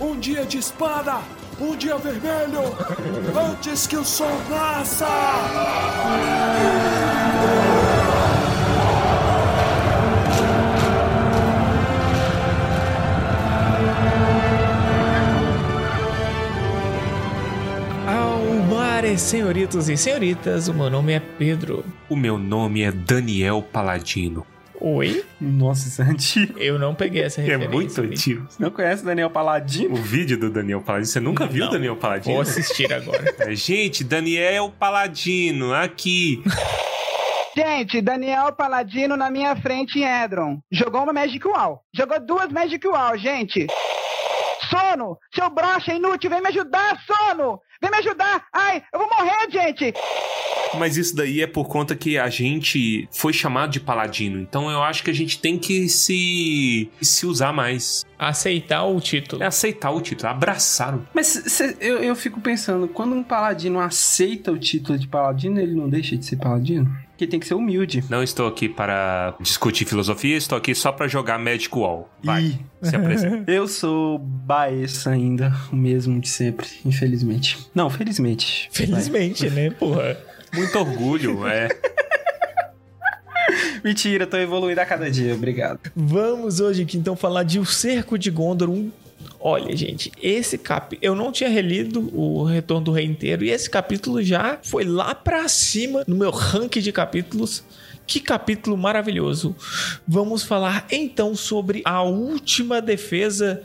Um dia de espada! Um dia vermelho! Antes que o sol nasça! Almares, senhoritos e senhoritas, o meu nome é Pedro. O meu nome é Daniel Paladino. Oi? Nossa, isso é antigo. Eu não peguei essa É referência. muito antigo. Você não conhece o Daniel Paladino? O vídeo do Daniel Paladino. Você nunca viu o Não. Daniel Paladino? Vou assistir agora. É, Gente, Daniel Paladino, aqui. Gente, Daniel Paladino na minha frente em Edron. Jogou uma Magic Wall. Jogou duas Magic Wall, gente. Sono! Seu brocha inútil, vem me ajudar, Sono! Vem me ajudar! Ai, eu vou morrer, gente! Mas isso daí é por conta que a gente foi chamado de Paladino. Então eu acho que a gente tem que se, se usar mais. Aceitar o título. É aceitar o título, abraçar o. Mas cê- eu, eu fico pensando, quando um paladino aceita o título de paladino, ele não deixa de ser paladino? Porque tem que ser humilde. Não estou aqui para discutir filosofia, estou aqui só para jogar Magic Wall. Vai, Ih. se apresenta. Eu sou Baessa ainda, o mesmo de sempre, infelizmente. Não, felizmente. Felizmente, né, porra? Muito orgulho, é. Vai. Mentira, tô evoluindo a cada dia, obrigado. Vamos hoje aqui então falar de O Cerco de Gondor. Um... Olha, gente, esse capítulo. Eu não tinha relido o Retorno do Rei inteiro. E esse capítulo já foi lá pra cima no meu ranking de capítulos. Que capítulo maravilhoso. Vamos falar então sobre a última defesa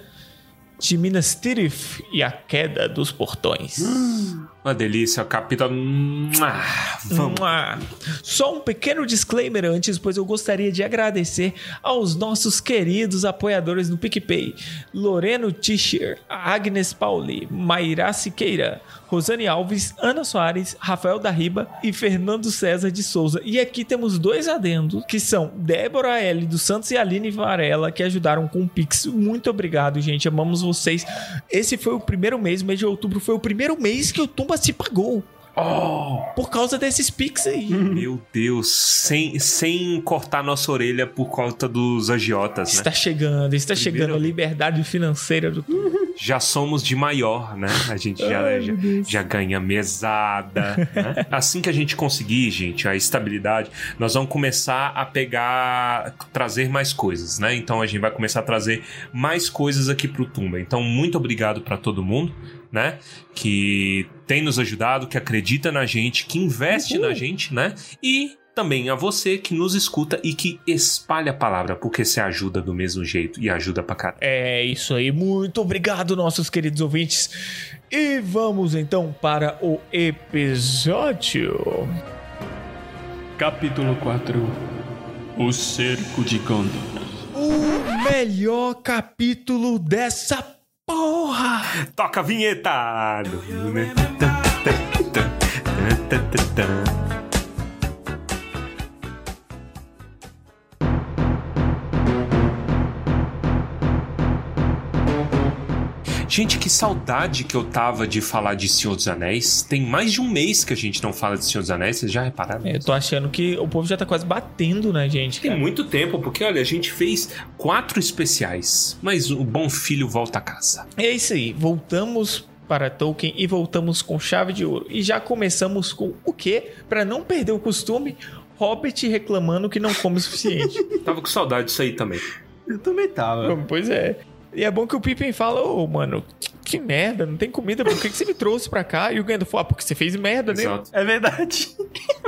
de Minas Tirith e a queda dos portões. Uma delícia. Ah, vamos. Mua. Só um pequeno disclaimer antes, pois eu gostaria de agradecer aos nossos queridos apoiadores do PicPay: Loreno Tischer, Agnes Pauli, Mayra Siqueira, Rosane Alves, Ana Soares, Rafael da Riba e Fernando César de Souza. E aqui temos dois adendos, que são Débora L. dos Santos e Aline Varela, que ajudaram com o Pix. Muito obrigado, gente. Amamos vocês. Esse foi o primeiro mês, mês de outubro foi o primeiro mês que o Se pagou. Por causa desses Pix aí. Meu Deus, sem, sem cortar nossa orelha por conta dos agiotas, né? Está chegando, está Primeiro- chegando a liberdade financeira do Já somos de maior, né? A gente já, já, já ganha mesada. né? Assim que a gente conseguir, gente, a estabilidade, nós vamos começar a pegar, trazer mais coisas, né? Então a gente vai começar a trazer mais coisas aqui pro Tumba. Então, muito obrigado para todo mundo, né? Que tem nos ajudado, que acredita na gente, que investe na gente, né? E também a você que nos escuta e que espalha a palavra, porque você ajuda do mesmo jeito e ajuda pra caralho. É isso aí, muito obrigado, nossos queridos ouvintes. E vamos então para o episódio. Capítulo 4 O Cerco de Gondor. O melhor capítulo dessa porra! Toca a vinheta! Gente, que saudade que eu tava de falar de Senhor dos Anéis. Tem mais de um mês que a gente não fala de Senhor dos Anéis, vocês já repararam? É, Eu tô achando que o povo já tá quase batendo na gente, Tem cara. muito tempo, porque olha, a gente fez quatro especiais, mas o bom filho volta a casa. É isso aí, voltamos para Tolkien e voltamos com chave de ouro. E já começamos com o quê? Para não perder o costume, Hobbit reclamando que não come o suficiente. Tava com saudade disso aí também. Eu também tava. pois é. E é bom que o Pippin fala, ô, mano, que merda, não tem comida, por que, que você me trouxe pra cá? E o Gandalf fala, ah, porque você fez merda, né? Exato. É verdade.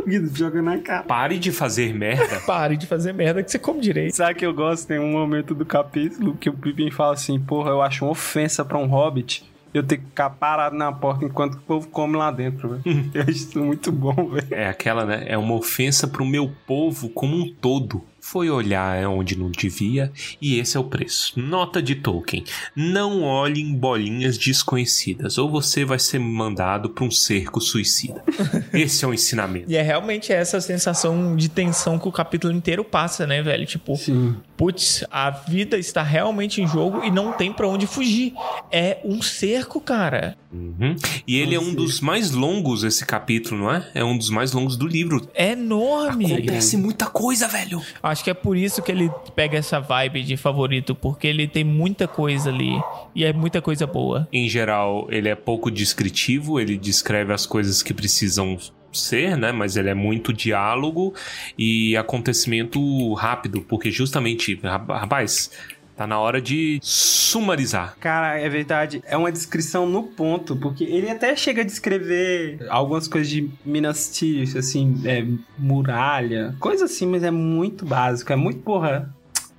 Joga na cara. Pare de fazer merda. Pare de fazer merda que você come direito. Sabe que eu gosto? Tem um momento do capítulo que o Pippin fala assim: Porra, eu acho uma ofensa pra um hobbit eu ter que ficar parado na porta enquanto o povo come lá dentro, velho. eu acho isso muito bom, velho. É aquela, né? É uma ofensa pro meu povo como um todo. Foi olhar onde não devia e esse é o preço. Nota de Tolkien: não olhe em bolinhas desconhecidas ou você vai ser mandado para um cerco suicida. Esse é o ensinamento. E é realmente essa sensação de tensão que o capítulo inteiro passa, né, velho? Tipo, Sim. putz, a vida está realmente em jogo e não tem pra onde fugir. É um cerco, cara. Uhum. E ele é um dos mais longos, esse capítulo, não é? É um dos mais longos do livro. É enorme. Acontece muita coisa, velho. Acho que é por isso que ele pega essa vibe de favorito, porque ele tem muita coisa ali e é muita coisa boa. Em geral, ele é pouco descritivo, ele descreve as coisas que precisam ser, né? Mas ele é muito diálogo e acontecimento rápido, porque justamente, rapaz, Tá na hora de sumarizar. Cara, é verdade. É uma descrição no ponto, porque ele até chega a descrever algumas coisas de Minas Tirith, assim, é, muralha, coisa assim, mas é muito básico. É muito, porra,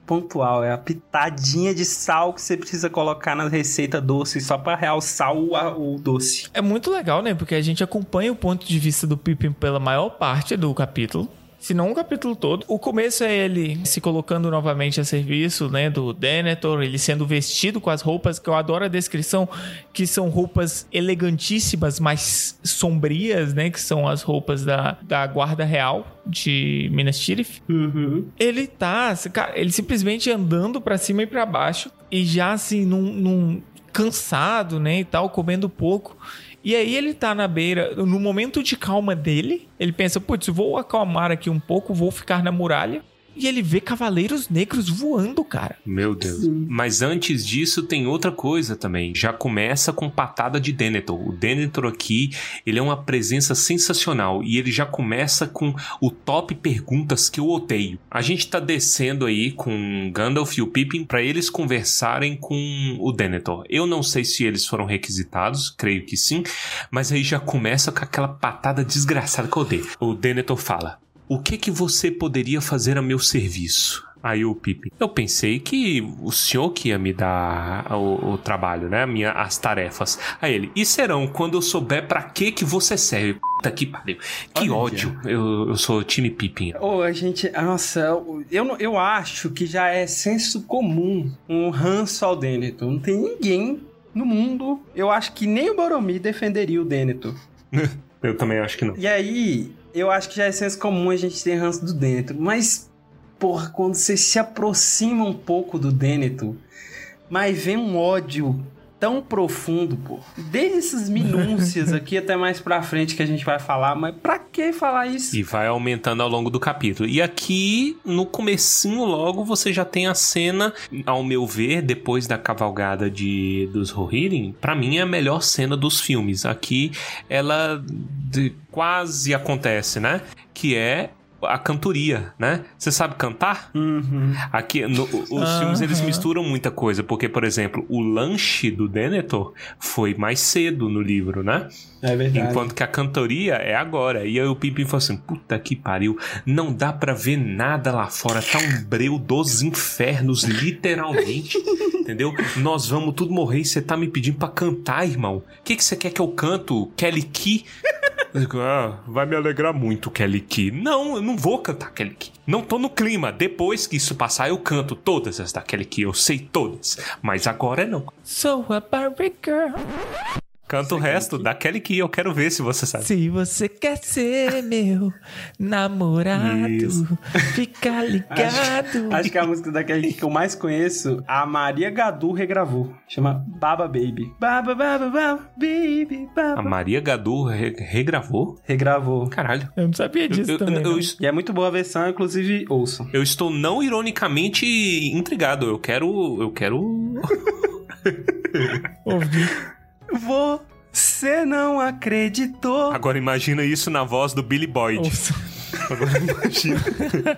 pontual. É a pitadinha de sal que você precisa colocar na receita doce só para realçar o, o doce. É muito legal, né? Porque a gente acompanha o ponto de vista do Pippin pela maior parte do capítulo se não o capítulo todo. O começo é ele se colocando novamente a serviço, né, do Denethor, ele sendo vestido com as roupas, que eu adoro a descrição, que são roupas elegantíssimas, mas sombrias, né, que são as roupas da, da guarda real de Minas Tirith. Uhum. Ele tá, cara, ele simplesmente andando para cima e para baixo e já assim num, num cansado, né, e tal, comendo pouco. E aí ele tá na beira, no momento de calma dele, ele pensa, putz, vou acalmar aqui um pouco, vou ficar na muralha e ele vê cavaleiros negros voando, cara. Meu Deus. Sim. Mas antes disso tem outra coisa também. Já começa com patada de Denethor. O Denethor aqui, ele é uma presença sensacional e ele já começa com o top perguntas que eu odeio. A gente tá descendo aí com Gandalf e o Pippin para eles conversarem com o Denethor. Eu não sei se eles foram requisitados, creio que sim, mas aí já começa com aquela patada desgraçada que eu odeio. O Denethor fala: o que que você poderia fazer a meu serviço? Aí o Pipe, eu pensei que o senhor que ia me dar o, o trabalho, né? Minha, as tarefas. Aí ele, e serão quando eu souber para que que você serve. Puta que pariu. Que Olha ódio. Eu, eu sou time Pippin. Ô, oh, a gente, nossa, eu, eu acho que já é senso comum um ranço ao Denethor. Não tem ninguém no mundo, eu acho que nem o Boromir defenderia o Denethor. eu também acho que não. E aí, eu acho que já é senso comum a gente ter ranço do Denethor, mas, porra, quando você se aproxima um pouco do Denethor, mas vem um ódio tão profundo, pô. Desde essas minúcias aqui até mais pra frente que a gente vai falar, mas pra que falar isso? E vai aumentando ao longo do capítulo. E aqui, no comecinho logo, você já tem a cena, ao meu ver, depois da cavalgada de dos Rohirrim, para mim é a melhor cena dos filmes. Aqui ela de, quase acontece, né? Que é a cantoria, né? Você sabe cantar? Uhum. Aqui, no, os uhum. filmes eles misturam muita coisa, porque, por exemplo, o lanche do Denethor foi mais cedo no livro, né? É verdade. Enquanto que a cantoria é agora. E aí o Pimpin falou assim: puta que pariu, não dá pra ver nada lá fora, tá um breu dos infernos, literalmente. entendeu? Nós vamos tudo morrer e você tá me pedindo pra cantar, irmão. O que, que você quer que eu canto? Kelly Key? Ah, vai me alegrar muito, Kelly Key. Não, eu não vou cantar Kelly Key. Não tô no clima. Depois que isso passar, eu canto todas as da Kelly Key. Eu sei todas. Mas agora não. Sou a Barbie Girl. Canta o resto daquele que eu quero ver se você sabe. Se você quer ser meu namorado, Isso. fica ligado. Acho, acho, que a música daquele que eu mais conheço, a Maria Gadu regravou. Chama Baba Baby. Baba, baba, baba, baby, baba. A Maria Gadu re regravou? Regravou. Caralho. Eu não sabia disso eu, também. Eu, eu, e é muito boa a versão, inclusive ouçam. Eu estou não ironicamente intrigado. Eu quero... Eu quero... Ouvir. Você não acreditou. Agora imagina isso na voz do Billy Boyd. Ouça. Agora imagina.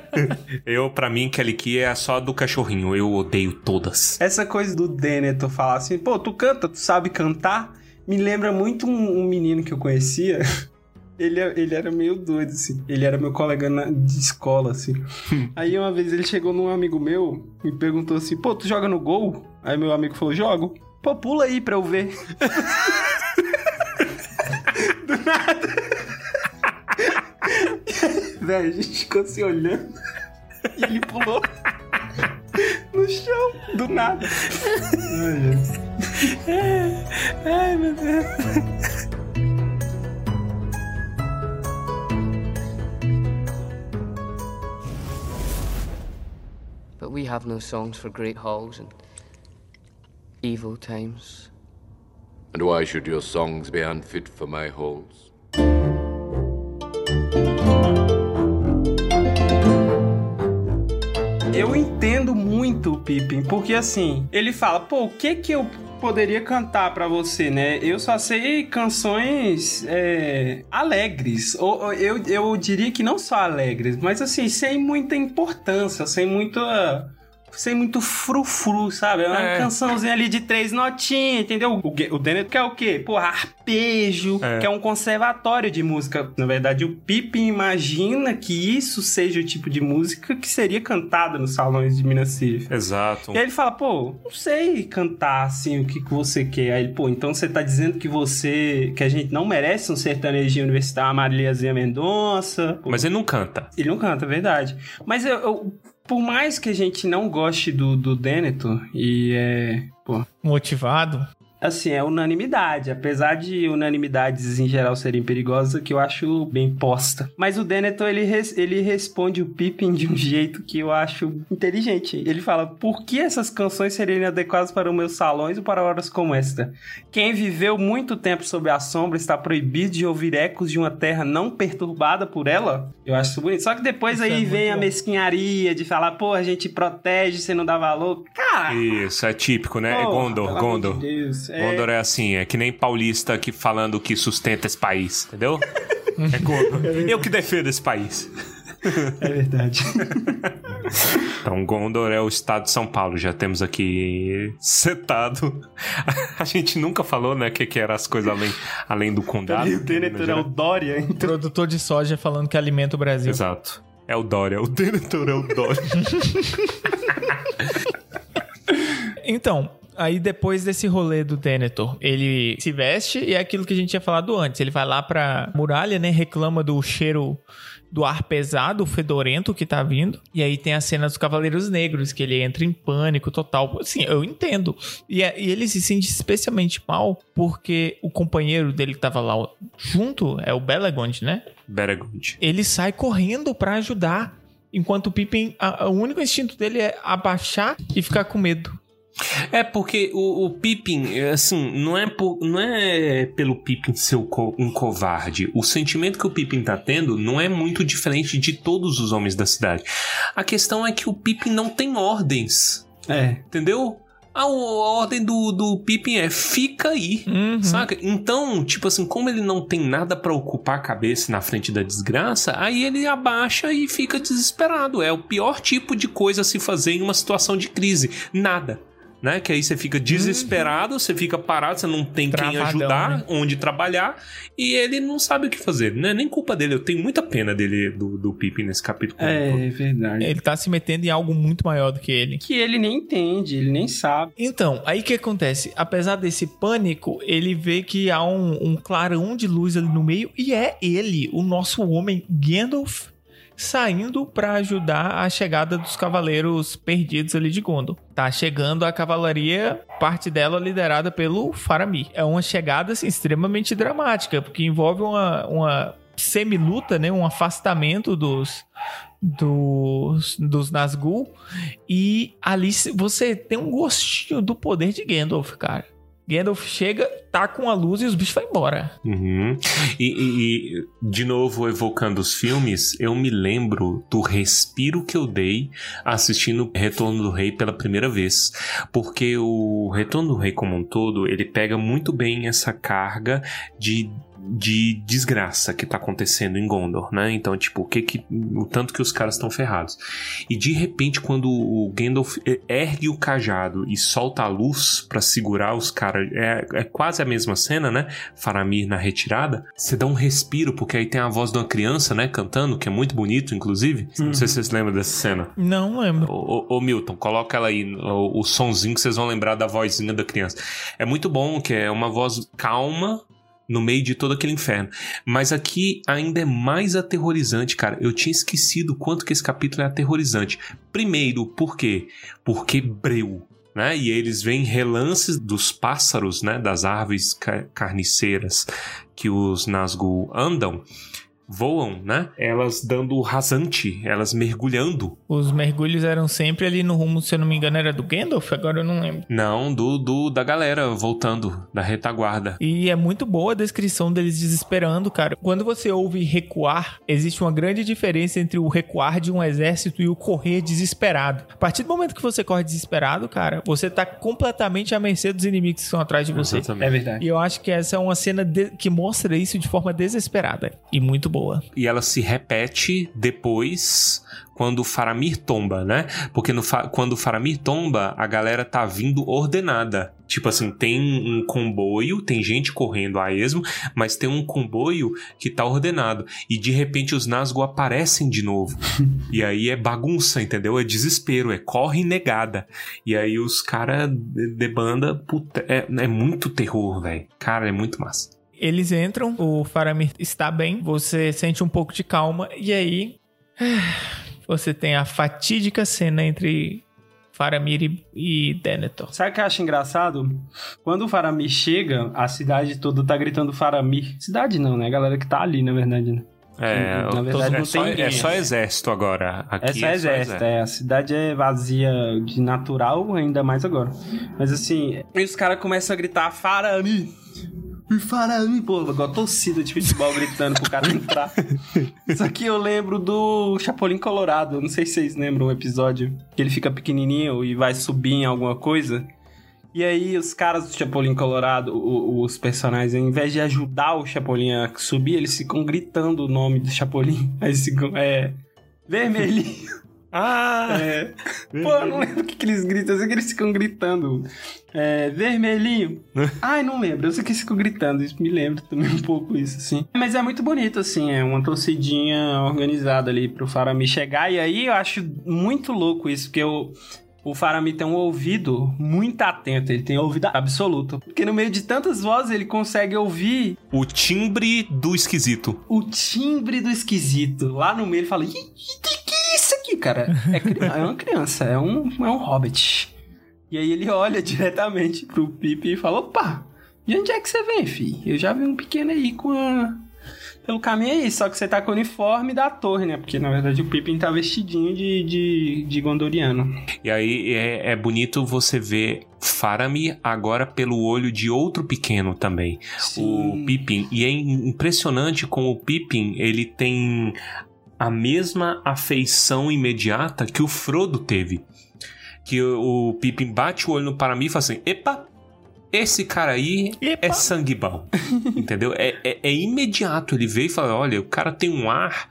eu, pra mim, Kelly Key é só do cachorrinho. Eu odeio todas. Essa coisa do Denethor falar assim, pô, tu canta, tu sabe cantar? Me lembra muito um, um menino que eu conhecia. Ele, ele era meio doido, assim. Ele era meu colega na, de escola, assim. Aí uma vez ele chegou num amigo meu e perguntou assim: pô, tu joga no gol? Aí meu amigo falou: jogo. Pô, pula aí pra eu ver. Do nada. Velho, a gente ficou se olhando. E ele pulou no chão, do nada. Ai, Ai meu Deus. But we have no songs for great halls and evil times. And why should your songs be unfit for my halls? Eu entendo muito o Pippin, porque assim, ele fala, pô, o que que eu poderia cantar pra você, né? Eu só sei canções é, alegres. Ou, ou eu, eu diria que não só alegres, mas assim, sem muita importância, sem muita sem muito frufru, sabe? É uma É. cançãozinha ali de três notinhas, entendeu? O, o Dennett quer o quê? Porra, arpejo, É. que é um conservatório de música. Na verdade, o Pippin imagina que isso seja o tipo de música que seria cantada nos salões de Minas City. Exato. E aí ele fala, pô, não sei cantar assim o que, que você quer. Aí ele, pô, então você tá dizendo que você. que a gente não merece um sertanejinho universitário, uma Mariazinha Mendonça. Pô, Mas ele não canta. ele não canta, é verdade. Mas eu, eu- por mais que a gente não goste do, do Denethor, e é. Pô, Motivado. Assim, é unanimidade. Apesar de unanimidades em geral serem perigosas, que eu acho bem posta. Mas o Denethor, ele, res- ele responde o Pippin de um jeito que eu acho inteligente. Ele fala, por que essas canções seriam inadequadas para os meus salões ou para horas como esta? Quem viveu muito tempo sob a sombra está proibido de ouvir ecos de uma terra não perturbada por ela? Eu acho isso bonito. Só que depois Isso aí é vem a bom. mesquinharia de falar, pô, a gente protege, você não dá valor. Cara, Isso, é típico, né? é porra, Gondor, Gondor. de Deus. É- Gondor é assim, é que nem paulista aqui falando que sustenta esse país, entendeu? É Gondor. Eu que defendo esse país. É verdade. Então, Gondor é o estado de São Paulo, já temos aqui setado. A gente nunca falou, né, o que, que eram as coisas além, além do condado. o Denethor é o Dória, então. Produtor de soja falando que alimenta o Brasil. Exato. É o Dória, o Denethor é o Dória. Então, aí depois desse rolê do Denethor, ele se veste e é aquilo que a gente tinha falado antes. Ele vai lá pra muralha, né? Reclama do cheiro do ar pesado, fedorento que tá vindo. E aí tem a cena dos Cavaleiros Negros, que ele entra em pânico total. Assim, eu entendo. E, é- e ele se sente especialmente mal porque o companheiro dele que tava lá junto é o Belegond, né? Beregond. ele sai correndo pra ajudar. Enquanto o Pippin, a- o único instinto dele é abaixar e ficar com medo. É porque o, o Pippin, assim, não é, por- não é pelo Pippin ser um covarde. O sentimento que o Pippin tá tendo não é muito diferente de todos os homens da cidade. A questão é que o Pippin não tem ordens, É. entendeu? A, a ordem do, do Pippin é fica aí. Uhum. Saca? Então, tipo assim, como ele não tem nada pra ocupar a cabeça na frente da desgraça, aí ele abaixa e fica desesperado. É o pior tipo de coisa a se fazer em uma situação de crise. Nada. Né? Que aí você fica desesperado, você fica parado, você não tem quem Travadão, ajudar, né? onde trabalhar, e ele não sabe o que fazer. Não é nem culpa dele. Eu tenho muita pena dele, do, do Pippin nesse capítulo. todo. É verdade. Ele tá se metendo em algo muito maior do que ele. Que ele nem entende, ele nem sabe. Então, aí o que acontece? Apesar desse pânico, ele vê que há um, um clarão de luz ali no meio e é ele, o nosso homem Gandalf, saindo pra ajudar a chegada dos cavaleiros perdidos ali de Gondor. Tá chegando a cavalaria, parte dela liderada pelo Faramir. É uma chegada assim, extremamente dramática, porque envolve uma, uma semi-luta, né? um afastamento dos, dos, dos Nazgûl e ali você tem um gostinho do poder de Gandalf, cara. Gandalf chega, tá com a luz e os bichos vão embora. Uhum. E, e- e, de novo, evocando os filmes, eu me lembro do respiro que eu dei assistindo Retorno do Rei pela primeira vez. Porque o Retorno do Rei, como um todo, ele pega muito bem essa carga de. De desgraça que tá acontecendo em Gondor, né? Então, tipo, o que que. O tanto que os caras estão ferrados. E de repente, quando o Gandalf ergue o cajado e solta a luz pra segurar os caras, é, é quase a mesma cena, né? Faramir na retirada. Você dá um respiro, porque aí tem a voz de uma criança, né? Cantando, que é muito bonito, inclusive. Não sei se vocês lembram dessa cena. Não lembro. Ô, Milton, coloca ela aí, o, o sonzinho que vocês vão lembrar da vozinha da criança. É muito bom, que é uma voz calma no meio de todo aquele inferno. Mas aqui ainda é mais aterrorizante, cara. Eu tinha esquecido quanto que esse capítulo é aterrorizante. Primeiro, por quê? Porque breu. Né? E eles veem relances dos pássaros, né? Das árvores ca- carniceiras que os Nazgûl andam voam, né? Elas dando rasante, elas mergulhando. Os mergulhos eram sempre ali no rumo, se eu não me engano, era do Gandalf, agora eu não lembro. Não, do, do da galera voltando, da retaguarda. E é muito boa a descrição deles desesperando, cara. Quando você ouve recuar, existe uma grande diferença entre o recuar de um exército e o correr desesperado. A partir do momento que você corre desesperado, cara, você tá completamente à mercê dos inimigos que estão atrás de você. Exatamente. É verdade. E eu acho que essa é uma cena de- que mostra isso de forma desesperada e muito boa. E ela se repete depois quando o Faramir tomba, né? Porque no quando o Faramir tomba, a galera tá vindo ordenada. Tipo assim, tem um comboio, tem gente correndo a esmo, mas tem um comboio que tá ordenado. E de repente os Nazgûl aparecem de novo. e aí é bagunça, entendeu? É desespero, é corre negada. E aí os caras debanda, puta, é, é muito terror, velho. Cara, é muito massa. Eles entram, o Faramir está bem, você sente um pouco de calma, e aí você tem a fatídica cena entre Faramir e, e Denethor. Sabe o que eu acho engraçado? Quando o Faramir chega, a cidade toda tá gritando Faramir. Cidade não, né? A galera que tá ali, na verdade, né? É, Na verdade, é não só, tem ninguém. é só exército agora. Aqui É só é exército, é. A cidade é vazia de natural, ainda mais agora. Mas assim, e os caras começam a gritar Faramir. Faramir, pô, igual torcida de futebol gritando pro cara entrar. Isso aqui eu lembro do Chapolin Colorado. Não sei se vocês lembram o episódio que ele fica pequenininho e vai subir em alguma coisa. E aí os caras do Chapolin Colorado, o- os personagens, ao invés de ajudar o Chapolin a subir, eles ficam gritando o nome do Chapolin. Aí eles ficam, é... Vermelhinho. Ah! É. Pô, eu não lembro o que, que eles gritam. Eu sei que eles ficam gritando. É, vermelhinho. Ai, não lembro. Eu sei que eles ficam gritando. Isso me lembra também um pouco isso, assim. Mas é muito bonito, assim. É uma torcidinha organizada ali pro Faramir chegar. E aí eu acho muito louco isso, porque o, o Faramir tem um ouvido muito atento. Ele tem ouvido absoluto. Porque no meio de tantas vozes ele consegue ouvir O timbre do esquisito. o timbre do esquisito. Lá no meio ele fala: aqui, cara? É, é uma criança, é um, é um hobbit. E aí ele olha diretamente pro Pipe e fala: opa, de onde é que você vem, fi? Eu já vi um pequeno aí com a. Pelo caminho aí, só que você tá com o uniforme da torre, né? Porque na verdade o Pippin tá vestidinho de, de, de Gondoriano. E aí é, é bonito você ver Faramir agora pelo olho de outro pequeno também. O Pippin. E é im- impressionante como o Pippin ele tem a mesma afeição imediata que o Frodo teve. Que o, o Pippin bate o olho no Faramir e fala assim: Epa! Esse cara aí Epa. é sangue bom. Entendeu? É, é- é imediato. Ele veio e fala: olha, o cara tem um ar.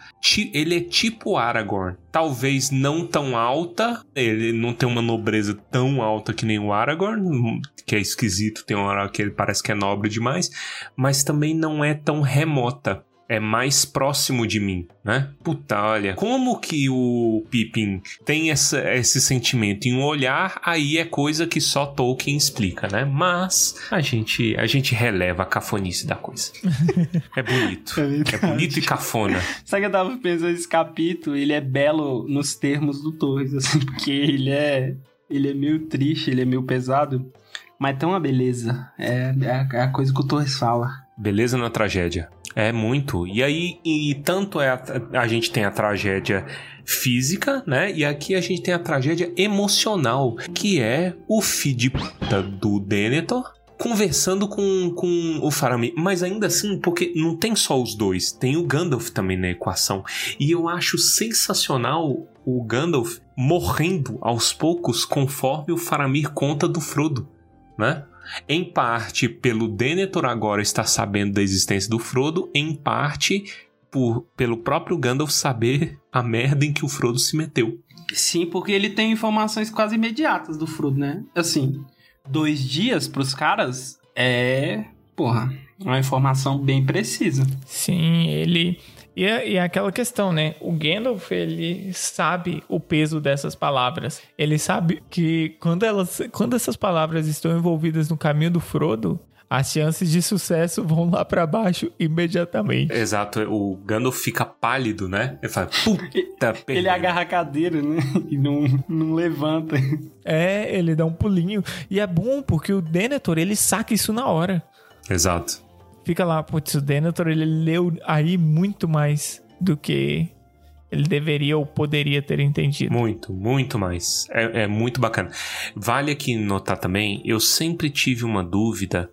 Ele é tipo Aragorn. Talvez não tão alta. Ele não tem uma nobreza tão alta que nem o Aragorn. Que é esquisito. Tem uma hora que ele parece que é nobre demais. Mas também não é tão remota. É mais próximo de mim, né? Puta, olha. Como que o Pippin tem essa, esse sentimento em um olhar, aí é coisa que só Tolkien explica, né? Mas a gente, a gente releva a cafonice da coisa. É bonito. É É bonito e cafona. Sabe que eu tava pensando esse capítulo, ele é belo nos termos do Torres, assim, porque ele é. Ele é meio triste, ele é meio pesado, mas tem uma beleza. É, é a- é a coisa que o Torres fala. Beleza na tragédia. É muito. E aí, e tanto é a, a gente tem a tragédia física, né? E aqui a gente tem a tragédia emocional, que é o filho do Denethor conversando com, com o Faramir. Mas ainda assim, porque não tem só os dois, tem o Gandalf também na equação. E eu acho sensacional o Gandalf morrendo aos poucos conforme o Faramir conta do Frodo, né? Em parte pelo Denethor agora estar sabendo da existência do Frodo, em parte por, pelo próprio Gandalf saber a merda em que o Frodo se meteu. Sim, porque ele tem informações quase imediatas do Frodo, né? Assim, dois dias pros caras é. Porra, uma informação bem precisa. Sim, ele. E é, e é aquela questão, né? O Gandalf, ele sabe o peso dessas palavras. Ele sabe que quando, elas, quando essas palavras estão envolvidas no caminho do Frodo, as chances de sucesso vão lá pra baixo imediatamente. Exato, o Gandalf fica pálido, né? Ele fala, puta, Ele perdeu. agarra a cadeira, né? E não, não levanta. É, ele dá um pulinho. E é bom porque o Denethor, ele saca isso na hora. Exato. Fica lá, putz, o Denethor, ele leu aí muito mais do que ele deveria ou poderia ter entendido. Muito, muito mais. É, é, muito bacana. Vale aqui notar também, eu sempre tive uma dúvida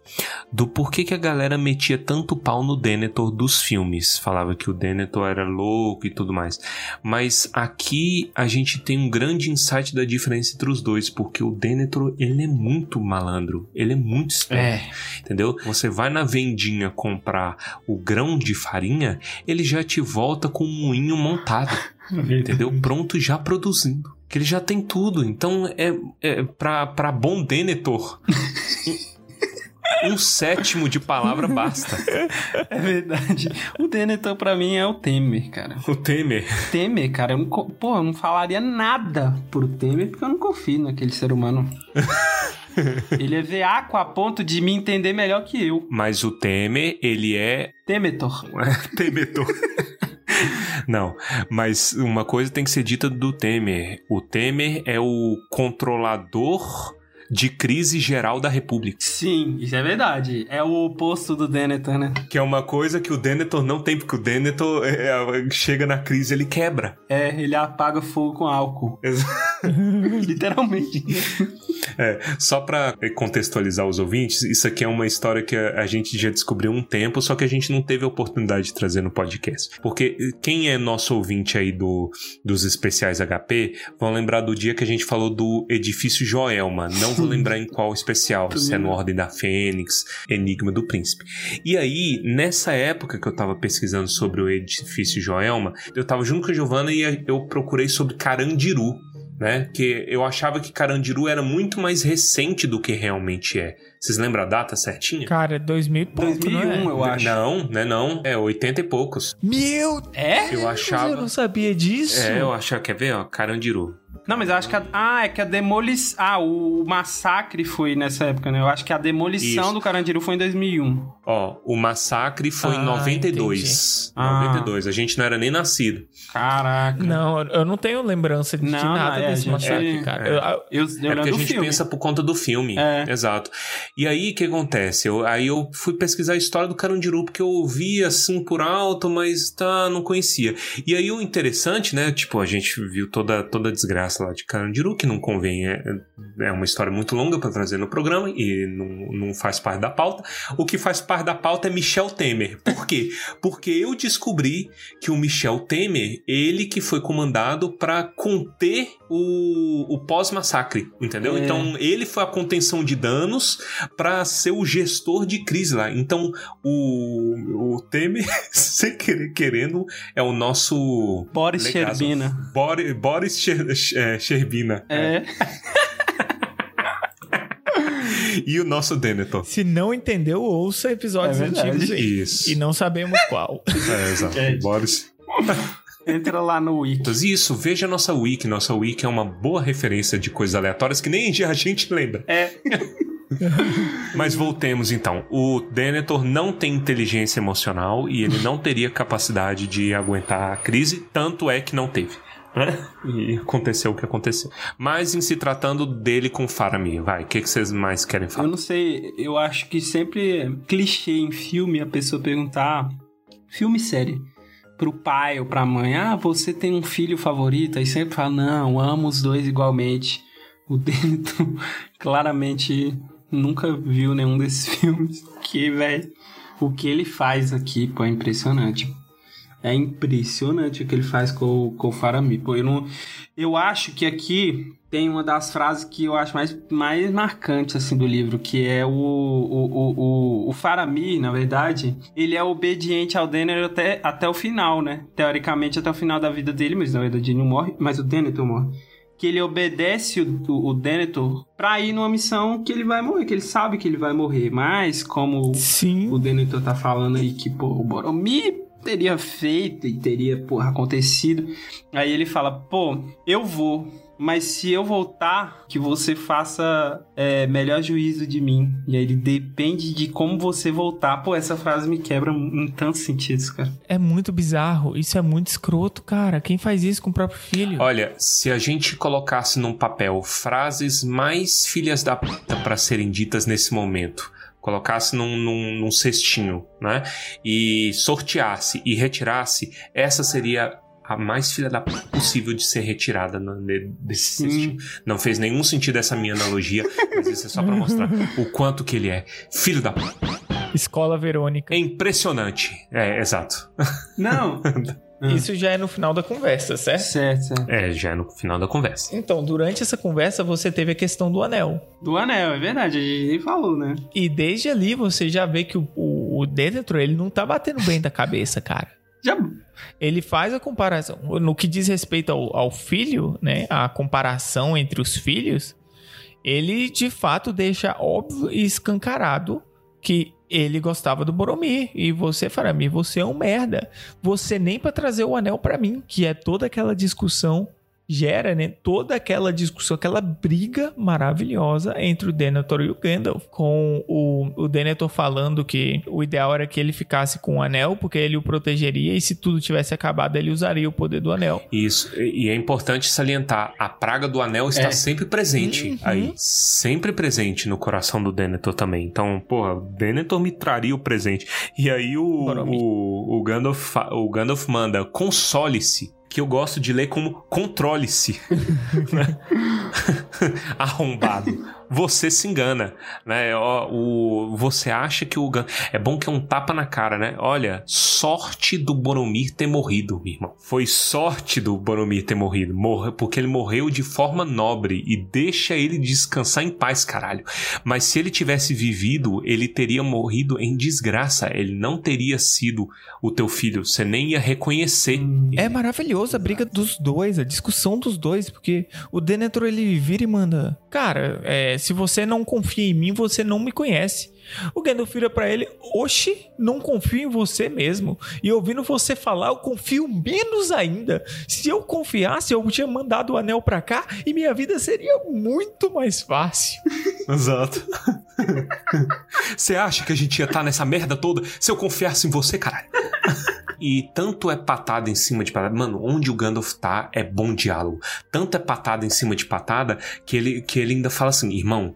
do porquê que a galera metia tanto pau no Denethor dos filmes. Falava que o Denethor era louco e tudo mais. Mas aqui a gente tem um grande insight da diferença entre os dois, porque o Denethor, ele é muito malandro, ele é muito esperto, É. entendeu? Você vai na vendinha comprar o grão de farinha, ele já te volta com um moinho montado entendeu? Pronto, já produzindo. Que ele já tem tudo. Então, é, é pra, pra bom Denethor, um, sétimo de palavra basta. É verdade. O Denethor pra mim é o Temer, cara. O Temer. Temer, cara, eu não, pô, eu não falaria nada pro Temer porque eu não confio naquele ser humano. Ele é veaco a ponto de me entender melhor que eu. Mas o Temer, ele é. Temetor. Temetor. Não, mas uma coisa tem que ser dita do Temer. O Temer é o controlador de crise geral da República. Sim, isso é verdade. É o oposto do Denethor, né? Que é uma coisa que o Denethor não tem, porque o Denethor é, é, chega na crise ele quebra. É, ele apaga fogo com álcool. Literalmente. É, só pra contextualizar os ouvintes, isso aqui é uma história que a, a gente já descobriu há um tempo, só que a gente não teve a oportunidade de trazer no podcast. Porque quem é nosso ouvinte aí do, dos especiais HP vão lembrar do dia que a gente falou do edifício Joelma. Não vou lembrar em qual especial, se é no Ordem da Fênix, Enigma do Príncipe. E aí, nessa época que eu tava pesquisando sobre o edifício Joelma, eu tava junto com a Giovana e eu procurei sobre Carandiru né? Que eu achava que Carandiru era muito mais recente do que realmente é. Vocês lembram a data certinha? Cara, 2000 e pouco, 2001, não é? eu acho. Não, né? Não, é 80 e poucos. Meu É? Eu Deus, achava. eu não sabia disso. É, eu achava, quer ver, ó, Carandiru. Não, mas eu acho que a, ah, é que a demolição, ah, o massacre foi nessa época, né? Eu acho que a demolição Isso. do Carandiru foi em 2001. Ó, o massacre foi em Ah, 92. Ah. 92. A gente não era nem nascido. Caraca. Não, eu não tenho lembrança de Não, nada não, é, desse gente- massacre, cara. é. Eu- eu- Eu, é porque lembro a gente filme. pensa por conta do filme. É. Exato. E aí, o que acontece? Eu, aí eu fui pesquisar a história do Carandiru, porque eu ouvi assim por alto, mas tá, não conhecia. E aí o interessante, né? Tipo, a gente viu toda, toda a desgraça lá de Carandiru, que não convém. É, é uma história muito longa pra trazer no programa e não, não faz parte da pauta. O que faz parte da pauta é Michel Temer. Por quê? Porque eu descobri que o Michel Temer, ele que foi comandado pra conter o, o pós-massacre, entendeu? É. Então ele foi a contenção de danos pra ser o gestor de crise lá. Então o, o Temer, sem querer querendo, é o nosso Boris legazo. Sherbina. Boris, Boris Sher, é, Sherbina. É. E o nosso Denethor. Se não entendeu, ouça episódios É antigos aí. Isso. E não sabemos qual. É, exato. É. Boris. Entra lá no Wiki. Isso, veja a nossa wiki. Nossa wiki é uma boa referência de coisas aleatórias que nem a gente lembra. É. Mas voltemos então. O Denethor não tem inteligência emocional e ele não teria capacidade de aguentar a crise, tanto é que não teve. né? E aconteceu o que aconteceu. Mas em se tratando dele com Faramir, vai, o que, que vocês mais querem Eu falar? não sei, eu acho que sempre é clichê em filme a pessoa perguntar, filme série, pro pai ou pra mãe, ah, você tem um filho favorito? Aí sempre fala, não, amo os dois igualmente. O Denton claramente nunca viu nenhum desses filmes, que, velho, o que ele faz aqui, pô, é impressionante. É impressionante o que ele faz com, o- com o Faramir. Pô, eu, não, eu acho que aqui tem uma das frases que eu acho mais, mais marcantes assim, do livro, que é o, o, o, o, o Faramir, na verdade, ele é obediente ao Denner até, até o final, né? Teoricamente até o final da vida dele, mas na verdade ele não morre, mas o Denethor morre. Que ele obedece o, o, Denethor pra ir numa missão que ele vai morrer, que ele sabe que ele vai morrer. Mas como Sim. o Denethor tá falando aí que, pô, o Boromir teria feito e teria, porra, acontecido. Aí ele fala, pô, eu vou, mas se eu voltar, que você faça é, melhor juízo de mim. E aí ele depende de como você voltar. Pô, essa frase me quebra em tantos sentidos, cara. É muito bizarro. Isso é muito escroto, cara. Quem faz isso com o próprio filho? Olha, se a gente colocasse num papel frases mais filhas da puta pra serem ditas nesse momento, colocasse num, num, num cestinho, né? E sorteasse e retirasse, essa seria a mais filha da p possível de ser retirada no, ne- desse cestinho. Não fez nenhum sentido essa minha analogia, mas isso é só pra mostrar o quanto que ele é filho da p. Escola Verônica. É impressionante. É, exato. Não. Isso já é no final da conversa, certo? certo, certo. É, já é no final da conversa. Então, durante essa conversa, você teve a questão do anel. Do anel, é verdade. A gente nem falou, né? E desde ali você já vê que o, o, o Denethor, ele não tá batendo bem da cabeça, cara. Já. Ele faz a comparação. No que diz respeito ao, ao filho, né? A comparação entre os filhos, ele de fato deixa óbvio e escancarado que ele gostava do Boromir. E você, Faramir, você é um merda. Você nem pra trazer o anel pra mim, que é toda aquela discussão gera, né, toda aquela discussão, aquela briga maravilhosa entre o Denethor e o Gandalf, com o, o Denethor falando que o ideal era que ele ficasse com o anel, porque ele o protegeria, e se tudo tivesse acabado, ele usaria o poder do anel. Isso, e é importante salientar, a praga do anel está É. sempre presente Uhum. aí, sempre presente no coração do Denethor também. Então, porra, o Denethor me traria o presente. E aí o, o, o, Gandalf, o Gandalf manda, console-se, que eu gosto de ler como controle-se. Né? Arrombado. Você se engana, né? Ó, O, você acha que o é bom que é um tapa na cara, né? Olha, sorte do Boromir ter morrido, meu irmão. Foi sorte do Boromir ter morrido, morre, porque ele morreu de forma nobre e deixa ele descansar em paz, caralho. Mas se ele tivesse vivido, ele teria morrido em desgraça. Ele não teria sido o teu filho. Você nem ia reconhecer. É maravilhoso a briga dos dois, a discussão dos dois, porque o Denethor ele vira e manda: Cara, é, se você não confia em mim, você não me conhece. O Gandalf vira pra ele: Oxi, não confio em você mesmo. E ouvindo você falar, eu confio menos ainda. Se eu confiasse, eu tinha mandado o anel pra cá e minha vida seria muito mais fácil. Exato. Você acha que a gente ia estar nessa merda toda se eu confiasse em você, caralho? E tanto é patada em cima de patada. Mano, onde o Gandalf tá é bom diálogo. Tanto é patada em cima de patada que ele, que ele ainda fala assim: irmão,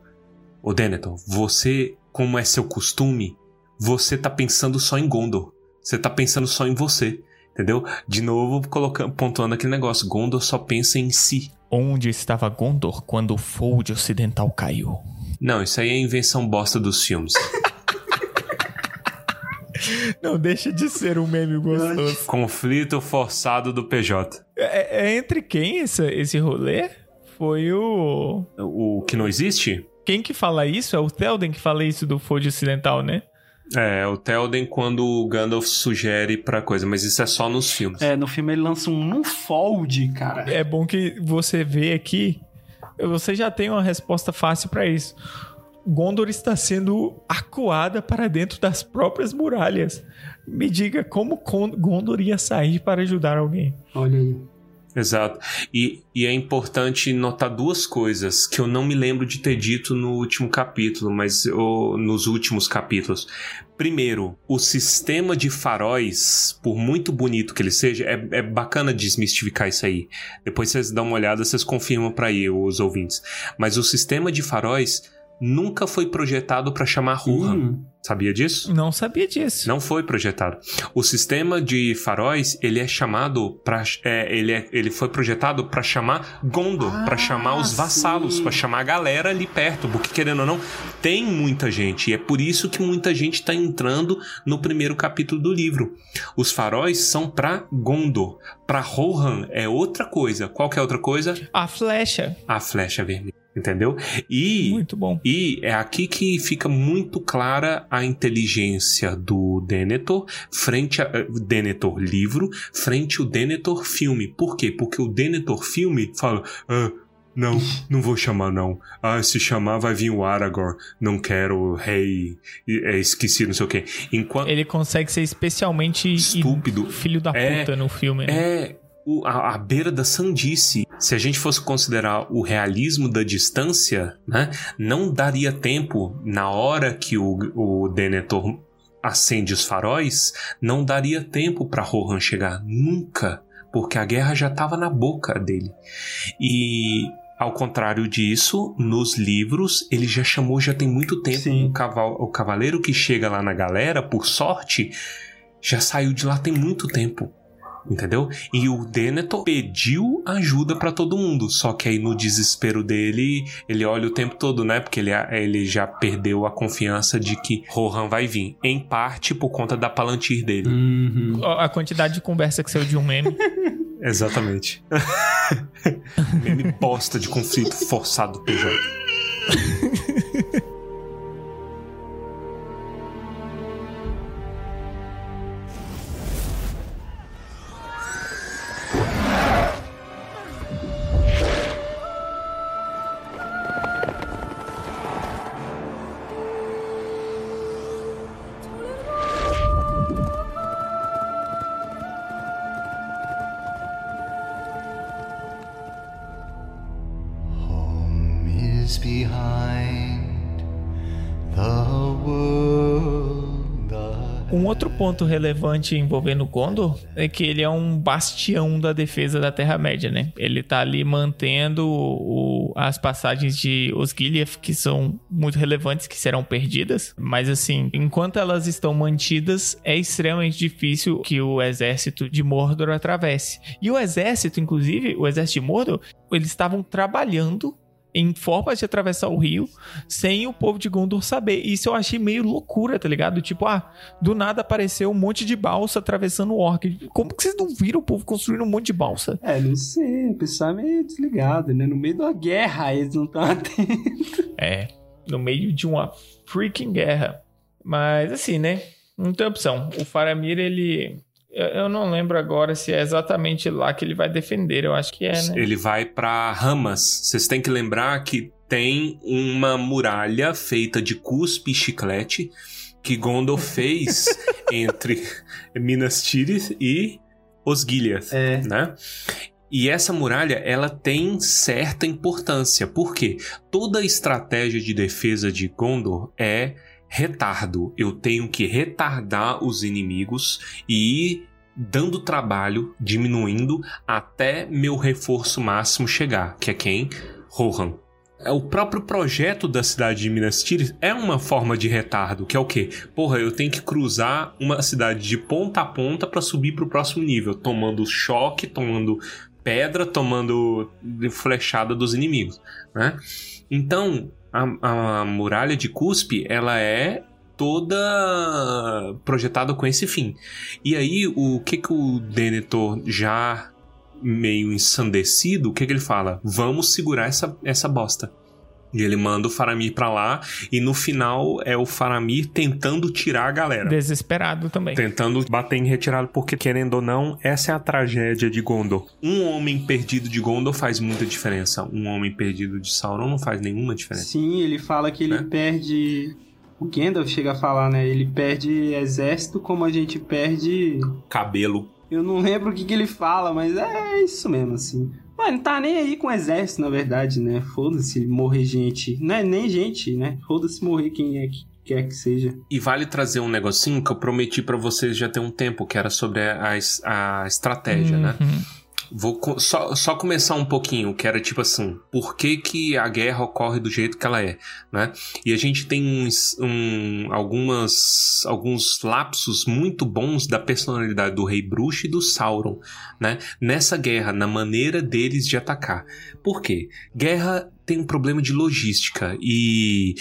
ô Denethor, você, como é seu costume, você tá pensando só em Gondor. Você tá pensando só em você. Entendeu? De novo, colocando, pontuando aquele negócio: Gondor só pensa em si. Onde estava Gondor quando o Fold Ocidental caiu? Não, isso aí é invenção bosta dos filmes. Não deixa de ser um meme gostoso. Conflito forçado do PJ. É, é entre quem esse, esse rolê? Foi o. O que não existe? Quem que fala isso? É o Telden que fala isso do Fold Ocidental, né? É, o Telden quando o Gandalf sugere pra coisa, mas isso é só nos filmes. É, no filme ele lança um fold, cara. É bom que você vê aqui. Você já tem uma resposta fácil pra isso. Gondor está sendo acuada para dentro das próprias muralhas. Me diga como Gondor ia sair para ajudar alguém. Olha aí. Exato. E, e é importante notar duas coisas que eu não me lembro de ter dito no último capítulo, mas eu- nos últimos capítulos. Primeiro, o sistema de faróis, por muito bonito que ele seja, é, é bacana desmistificar isso aí. Depois vocês dão uma olhada, vocês confirmam pra aí, os ouvintes. Mas o sistema de faróis nunca foi projetado pra chamar Rohan. Hum, Sabia disso? Não sabia disso. Não foi projetado. O sistema de faróis, ele é chamado para ele, é, ele foi projetado para chamar Gondor, Ah, para chamar os vassalos, para chamar a galera ali perto, porque querendo ou não, tem muita gente e é por isso que muita gente tá entrando no primeiro capítulo do livro. Os faróis são para Gondor, para Rohan é outra coisa. Qual que é outra coisa? A flecha. A flecha vermelha, entendeu? E Muito bom. e é aqui que fica muito clara a inteligência do Denethor frente a eh, Denethor livro frente ao Denethor filme. Por quê? Porque o Denethor filme fala: "Ah, não, não vou chamar não. Ah, se chamar vai vir o Aragorn. Não quero o rei é esqueci, não sei o quê. Enquanto Ele consegue ser especialmente Estúpido. filho da É, puta no filme, né? é a, a beira da sandice. Se a gente fosse considerar o realismo da distância, né, não daria tempo na hora que o, o Denethor acende os faróis, não daria tempo para Rohan chegar nunca, porque a guerra já estava na boca dele. E Ao contrário disso, nos livros, ele já chamou já tem muito tempo caval o cavaleiro que chega lá na galera, por sorte, já saiu de lá tem muito tempo. Entendeu? E o Denethor pediu ajuda pra todo mundo. Só que aí no desespero dele, ele olha o tempo todo, né? Porque ele, ele já perdeu a confiança de que Rohan vai vir. Em parte por conta da Palantir dele. Uhum. A quantidade de conversa que saiu de um meme. Exatamente. Meme bosta de conflito forçado PJ. is behind the world. Um outro ponto relevante envolvendo Gondor é que ele é um bastião da defesa da Terra-média, né? Ele tá ali mantendo o- as passagens de Osgiliath, que são muito relevantes, que serão perdidas. Mas assim, enquanto elas estão mantidas, é extremamente difícil que o exército de Mordor atravesse. E o exército, inclusive, o exército de Mordor, eles estavam trabalhando em formas de atravessar o rio sem o povo de Gondor saber. Isso eu achei meio loucura, tá ligado? Tipo, ah, do nada apareceu um monte de balsa atravessando o orc. Como que vocês não viram o povo construindo um monte de balsa? É, não sei, o pessoal é meio desligado, né? No meio da guerra eles não estão atentos. É, no meio de uma freaking guerra. Mas assim, né? Não tem opção. O Faramir, ele. Eu não lembro agora se é exatamente lá que ele vai defender. Eu acho que é, né? Ele vai pra Ramas. Vocês têm que lembrar que tem uma muralha feita de cuspe e chiclete que Gondor fez entre Minas Tirith e Osgiliath, É. né? E essa muralha, ela tem certa importância. Por quê? Toda a estratégia de defesa de Gondor é retardo. Eu tenho que retardar os inimigos e ir dando trabalho, diminuindo até meu reforço máximo chegar, que é quem? Rohan. É, O próprio projeto da cidade de Minas Tirith é uma forma de retardo, que é o quê? Porra, eu tenho que cruzar uma cidade de ponta a ponta para subir pro próximo nível, tomando choque, tomando pedra, tomando flechada dos inimigos, né? Então, a, a muralha de Cuspe, ela é toda projetada com esse fim. E aí, o que que o Denethor já meio ensandecido, o que que ele fala? Vamos segurar essa, essa bosta. E ele manda o Faramir pra lá, e no final é o Faramir tentando tirar a galera. Desesperado também. Tentando bater em retirada, porque querendo ou não, essa é a tragédia de Gondor. Um homem perdido de Gondor faz muita diferença. Um homem perdido de Sauron não faz nenhuma diferença. Sim, ele fala que ele Né? perde. O Gandalf chega a falar, né? Ele perde exército como a gente perde. Cabelo. Eu não lembro o que, que ele fala, mas é isso mesmo, assim. Mas ele não tá nem aí com o exército, na verdade, né? Foda-se morrer gente. Não é nem gente, né? Foda-se morrer quem é que quer que seja. E vale trazer um negocinho que eu prometi pra vocês já tem um tempo, que era sobre a, es- a estratégia, né? Vou co- só, só começar um pouquinho, que era tipo assim, por que, que a guerra ocorre do jeito que ela é, né? E a gente tem uns, um, algumas, alguns lapsos muito bons da personalidade do Rei Bruxo e do Sauron, né? Nessa guerra, na maneira deles de atacar. Por quê? Guerra tem um problema de logística e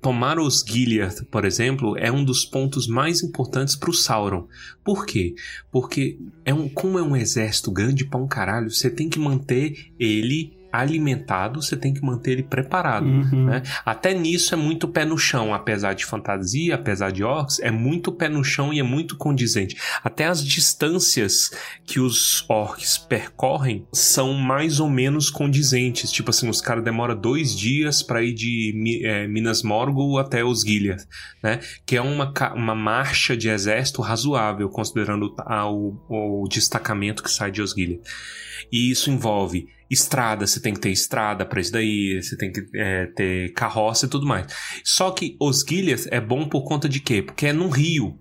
tomar os Gilead, por exemplo, é um dos pontos mais importantes para o Sauron. Por quê? Porque é um, como é um exército grande pra um caralho, você tem que manter ele alimentado, você tem que manter ele preparado. Uhum. Né? Até nisso é muito pé no chão, apesar de fantasia, apesar de orcs, é muito pé no chão e é muito condizente. Até as distâncias que os orcs percorrem são mais ou menos condizentes. Tipo assim, os caras demoram dois dias para ir de eh, Minas Morgul até os Gilead, né? Que é uma, uma marcha de exército razoável, considerando a- o, o destacamento que sai de Osgiliath. E isso envolve estrada, você tem que ter estrada pra isso daí, você tem que é, ter carroça e tudo mais. Só que Osgiliath é bom por conta de quê? Porque é num rio.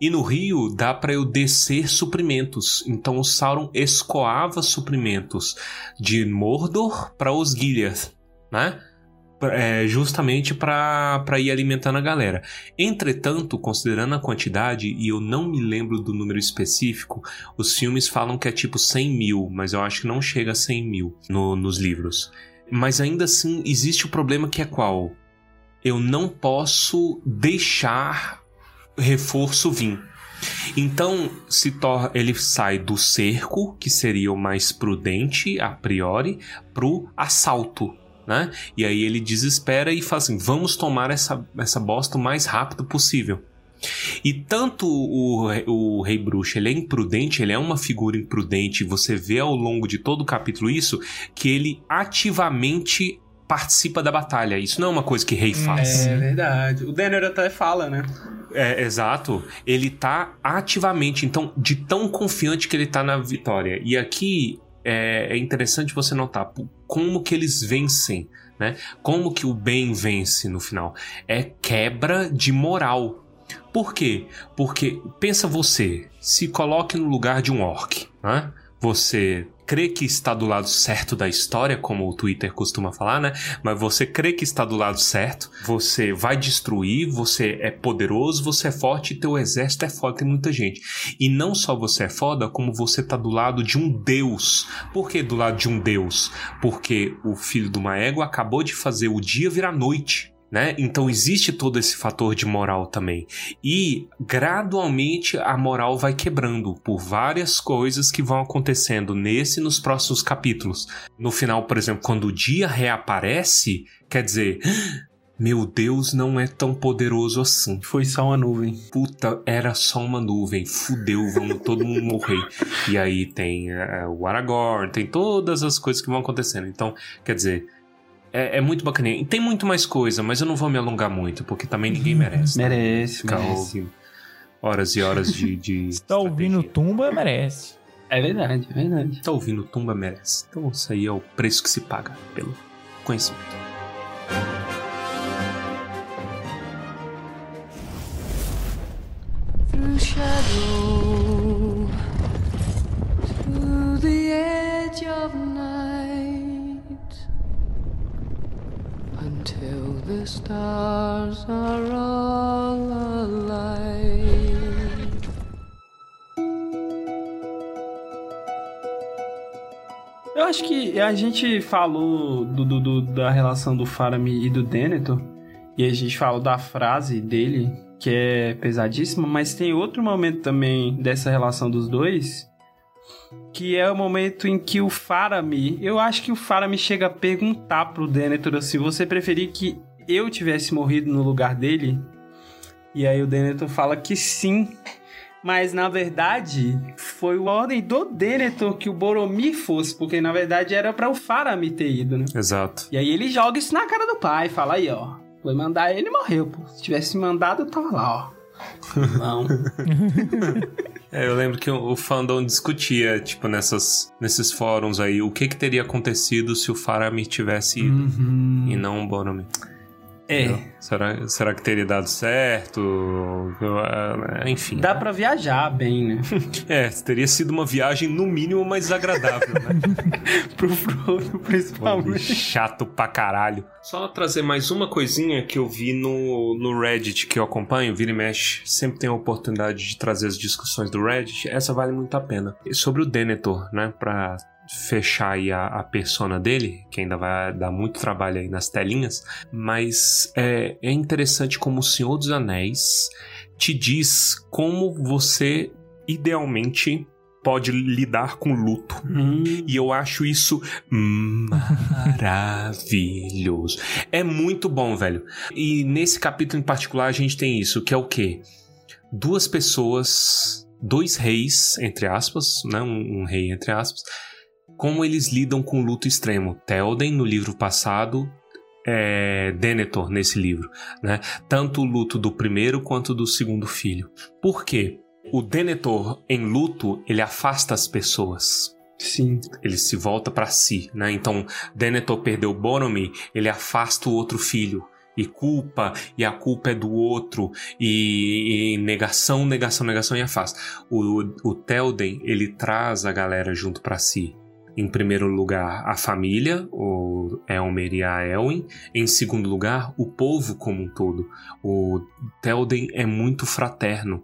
E no rio dá para eu descer suprimentos. Então o Sauron escoava suprimentos de Mordor para Osgiliath, né? É, justamente para ir alimentando a galera. Entretanto, considerando a quantidade, e eu não me lembro do número específico, os filmes falam que é tipo 100 mil, mas eu acho que não chega a 100 mil no, nos livros. Mas ainda assim, existe o problema que é qual? Eu não posso deixar reforço vir. Então, se torna, ele sai do cerco, que seria o mais prudente a priori, pro assalto, né? E aí ele desespera e fala assim: vamos tomar essa, essa bosta o mais rápido possível. E tanto o, o Rei Bruxo ele é imprudente, ele é uma figura imprudente, você vê ao longo de todo o capítulo isso, que ele ativamente participa da batalha. Isso não é uma coisa que rei faz. É verdade. O Denner até fala, né? É, exato. Ele tá ativamente, então, de tão confiante que ele tá na vitória. E aqui é, é interessante você notar como que eles vencem, né? Como que o bem vence no final. É quebra de moral. Por quê? Porque pensa você, se coloque no lugar de um orc, né? Você crê que está do lado certo da história, como o Twitter costuma falar, né? Mas você crê que está do lado certo, você vai destruir, você é poderoso, você é forte teu exército é forte, tem muita gente. E não só você é foda, como você está do lado de um deus. Por que do lado de um deus? Porque o filho do Maego acabou de fazer o dia virar noite. Né? Então existe todo esse fator de moral também. E gradualmente a moral vai quebrando por várias coisas que vão acontecendo nesse e nos próximos capítulos. No final, por exemplo, quando o dia reaparece, quer dizer, meu Deus não é tão poderoso assim. Foi só uma nuvem. Puta, era só uma nuvem. Fudeu, vamos todo mundo morrer. E aí tem uh, o Aragorn, tem todas as coisas que vão acontecendo. Então, quer dizer, é, é, muito bacaninha. E tem muito mais coisa, mas eu não vou me alongar muito, porque também ninguém Uhum. merece. Tá? Merece, Ficar merece. horas e horas de. de Se tá ouvindo tumba, merece. É verdade, é verdade. Tá ouvindo Tumba merece. Então isso aí é o preço que se paga pelo conhecimento. through shadow to the edge of until the stars are all. Eu acho que a gente falou do, do- do- da relação do Faramir e do Denethor, e a gente falou da frase dele, que é pesadíssima, mas tem outro momento também dessa relação dos dois, que é o momento em que o Faramir, eu acho que o Faramir chega a perguntar pro Denethor assim, você preferia que eu tivesse morrido no lugar dele? E aí o Denethor fala que sim, mas na verdade foi a ordem do Denethor que o Boromir fosse, porque na verdade era para o Faramir ter ido, né? Exato. E aí ele joga isso na cara do pai, fala aí, ó. Foi mandar ele e morreu, pô. Se tivesse mandado, eu tava lá, ó. Não. É, eu lembro que o o fandom discutia, tipo, nessas, nesses fóruns aí, o que que teria acontecido se o Faramir tivesse ido Uhum. e não o Boromir. É. Será, será que teria dado certo? Ah, Enfim. Dá pra viajar bem, né? É, teria sido uma viagem no mínimo mais desagradável, né? Pro Frodo, principalmente. Chato pra caralho. Só trazer mais uma coisinha que eu vi no, no Reddit que eu acompanho, vira e mexe. Sempre tem a oportunidade de trazer as discussões do Reddit. Essa vale muito a pena. E Sobre o Denethor, né? Pra fechar aí a, a persona dele, que ainda vai dar muito trabalho aí nas telinhas. Mas é, é interessante como o Senhor dos Anéis te diz como você idealmente pode lidar com luto. Hum. E eu acho isso maravilhoso. É muito bom, velho. E nesse capítulo em particular a gente tem isso, que é o quê? Duas pessoas, dois reis, entre aspas, né? um, um rei, entre aspas, como eles lidam com luto extremo. Théoden, no livro passado, é, Denethor, nesse livro. Né? Tanto o luto do primeiro quanto do segundo filho. Por quê? O Denethor, em luto, ele afasta as pessoas Sim. ele se volta pra si, né? Então, Denethor perdeu Boromir, ele afasta o outro filho. e culpa, e a culpa é do outro, e, e negação, negação, negação e afasta. O, o Telden, ele traz a galera junto para si. Em primeiro lugar, a família, o Elmer e a Elwin. Em segundo lugar, o povo como um todo. O Telden é muito fraterno.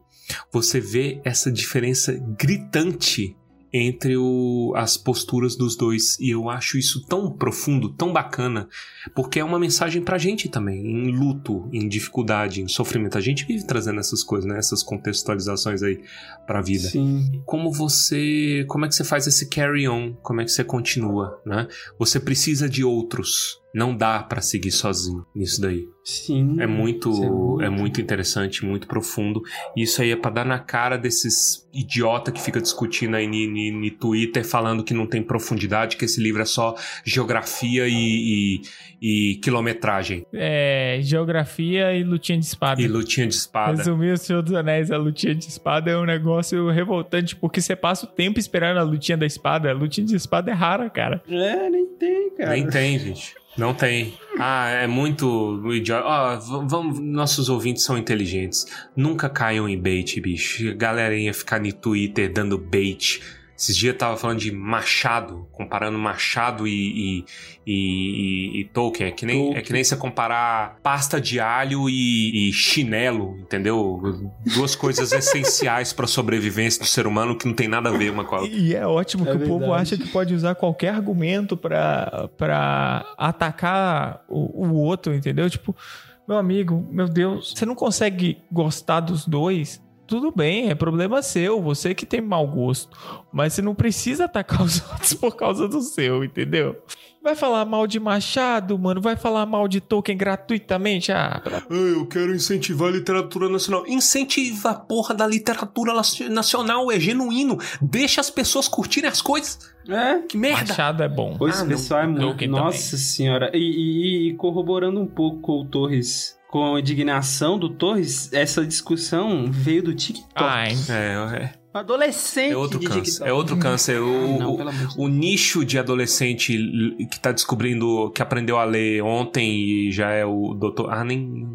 Você vê essa diferença gritante entre o, as posturas dos dois. E eu acho isso tão profundo, tão bacana, porque é uma mensagem pra gente também, em luto, em dificuldade, em sofrimento. A gente vive trazendo essas coisas, né? Essas contextualizações aí pra vida. Sim. Como você. Como é que você faz esse carry on? Como é que você continua, né? Você precisa de outros. Não dá pra seguir sozinho nisso daí. Sim. É muito, Isso é muito. é muito interessante, muito profundo. E Isso aí é pra dar na cara desses idiota que fica discutindo aí no Twitter falando que não tem profundidade, que esse livro é só geografia e, e- e quilometragem É, geografia e lutinha de espada. e lutinha de espada. Resumir o Senhor dos Anéis, a lutinha de espada é um negócio revoltante, porque você passa o tempo esperando a lutinha da espada. A lutinha de espada é rara, cara. É, nem tem, cara. Nem tem, gente. Não tem. Ah, é muito idiota. Ó, v- vamos, nossos ouvintes são inteligentes. Nunca caiam em bait, bicho. A galerinha ficar no Twitter dando bait. Esses dias eu tava falando de Machado, comparando Machado e, e, e- e Tolkien. É que, nem, Tolkien. é que nem você comparar pasta de alho e, e chinelo, entendeu? Duas coisas essenciais pra sobrevivência do ser humano que não tem nada a ver uma com a outra. E é ótimo É que o povo verdade. acha que pode usar qualquer argumento pra, pra atacar o, o outro, entendeu? Tipo, meu amigo, meu Deus, você não consegue gostar dos dois? Tudo bem, é problema seu, você que tem mau gosto. Mas você não precisa atacar os outros por causa do seu, entendeu? Vai falar mal de Machado, mano, vai falar mal de Tolkien gratuitamente? Ah, pra eu quero incentivar a literatura nacional. Incentiva a porra da literatura naci- nacional, é genuíno. Deixa as pessoas curtirem as coisas. É. Que merda. Machado é bom. Esse Ah, pessoal é muito. Nossa senhora. E, e- e corroborando um pouco com o Torres, com a indignação do Torres, essa discussão veio do TikTok. Ai, É, é, Adolescente é outro câncer. É outro câncer. O, Ah, não, o- o nicho de adolescente que tá descobrindo, que aprendeu a ler ontem e já é o doutor. Ah, nem.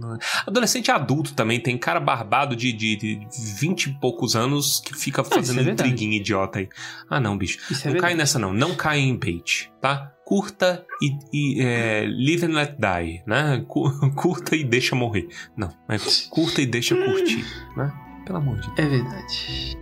Adolescente adulto também. Tem cara barbado de, de, de 20 e poucos anos que fica fazendo é verdade. intriguinha idiota aí. Ah, não, bicho. Isso é não cai verdade. nessa, não. Não cai em bait, tá? Curta e, e, é, live and let die, né? Cu- Curta e deixa morrer. Não, mas curta e deixa curtir, né? Pelo amor de Deus. É verdade.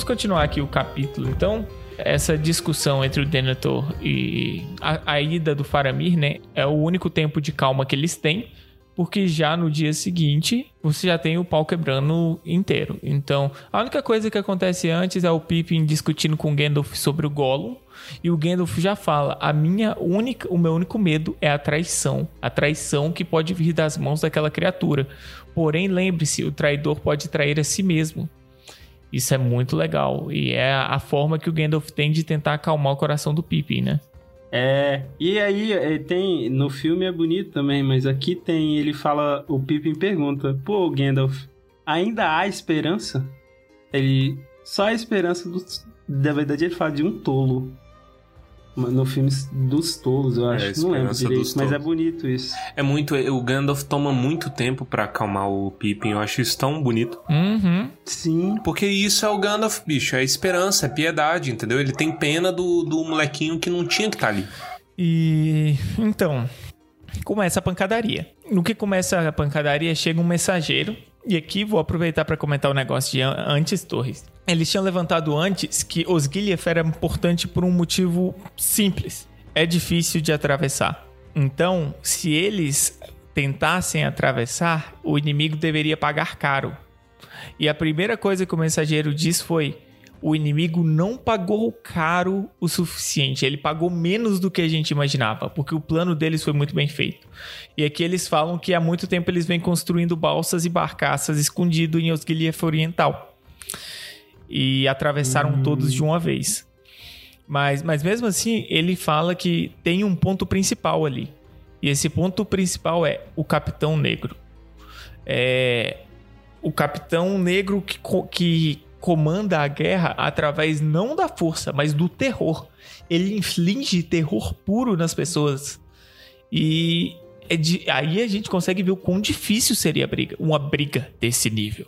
Vamos continuar aqui o capítulo, então. Essa discussão entre o Denethor e a, a ida do Faramir, né? É o único tempo de calma que eles têm. Porque já no dia seguinte, você já tem o pau quebrando inteiro. Então, a única coisa que acontece antes é o Pippin discutindo com o Gandalf sobre o Gollum. E o Gandalf já fala: a minha única, o meu único medo é a traição. A traição que pode vir das mãos daquela criatura. Porém, lembre-se, o traidor pode trair a si mesmo. Isso é muito legal. E é a forma que o Gandalf tem de tentar acalmar o coração do Pippin, né? É, e aí é, tem, no filme é bonito também, mas aqui tem, ele fala, o Pippin pergunta, pô, Gandalf, ainda há esperança? Ele, só a esperança dos, na verdade ele fala de um tolo. No filme dos tolos, eu É, acho, a não lembro direito, mas é bonito isso. É muito. O Gandalf toma muito tempo pra acalmar o Pippin. Eu acho isso tão bonito. Uhum. Sim, Porque isso é o Gandalf, bicho. É esperança, é piedade, entendeu? Ele tem pena do, do molequinho que não tinha que estar ali. E então, começa a pancadaria. No que começa a pancadaria, chega um mensageiro. E aqui vou aproveitar para comentar o negócio de an- antes Torres. Eles tinham levantado antes que Osgiliath era importante por um motivo simples. É difícil de atravessar. Então, se eles tentassem atravessar, o inimigo deveria pagar caro. E a primeira coisa que o mensageiro diz foi: o inimigo não pagou caro o suficiente. Ele pagou menos do que a gente imaginava, porque o plano deles foi muito bem feito. E aqui eles falam que há muito tempo eles vêm construindo balsas e barcaças escondido em Osgiliath Oriental. E atravessaram todos de uma vez. Mas, mas mesmo assim, ele fala que tem um ponto principal ali. E esse ponto principal é o Capitão Negro. É o Capitão Negro que, que comanda a guerra através não da força, mas do terror. Ele inflige terror puro nas pessoas. E é de- aí a gente consegue ver o quão difícil seria a briga, uma briga desse nível.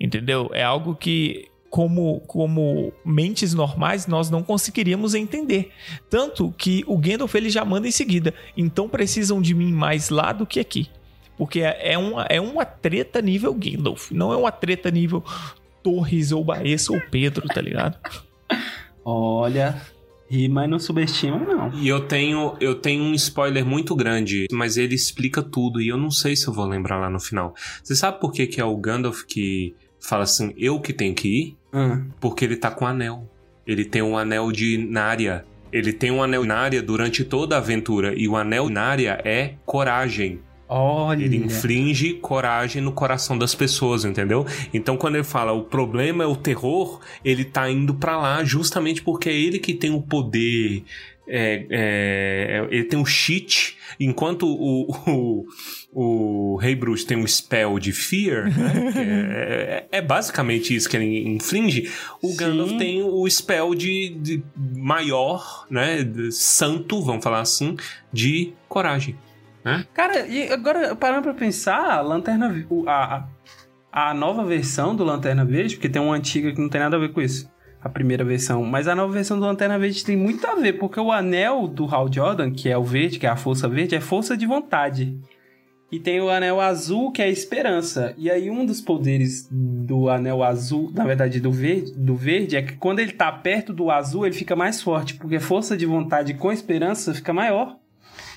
Entendeu? É algo que, como, como mentes normais, nós não conseguiríamos entender. Tanto que o Gandalf ele já manda em seguida. Então precisam de mim mais lá do que aqui. Porque é é uma, é uma treta nível Gandalf. Não é uma treta nível Torres ou Baessa ou Pedro, tá ligado? Olha, ri, mas não subestima, não. E eu tenho, eu tenho um spoiler muito grande, mas ele explica tudo e eu não sei se eu vou lembrar lá no final. Você sabe por que, que é o Gandalf que fala assim, eu que tenho que ir? Ah, Porque ele tá com o anel. Ele tem um anel de Nária. Ele tem um anel Nária durante toda a aventura. E o anel Nária é coragem. olha. Ele inflige coragem no coração das pessoas, entendeu? Então, quando ele fala o problema é o terror, ele tá indo pra lá justamente porque é ele que tem o poder. É, é, ele tem o cheat, enquanto o, o, o Rei Bruxo tem um spell de fear, né? é, é- é basicamente isso que ele inflige. O Sim. Gandalf tem o spell de, de maior, né? de santo, vamos falar assim, de coragem. Cara, e agora, parando pra pensar, a Lanterna... A, a nova versão do Lanterna Verde, porque tem uma antiga que não tem nada a ver com isso. A primeira versão. Mas a nova versão do Lanterna Verde tem muito a ver, porque o anel do Hal Jordan, que é o verde, que é a força verde, é força de vontade. E tem o anel azul, que é a esperança. E aí, um dos poderes do anel azul, na verdade, do verde, do verde, é que quando ele tá perto do azul, ele fica mais forte, porque força de vontade com esperança fica maior.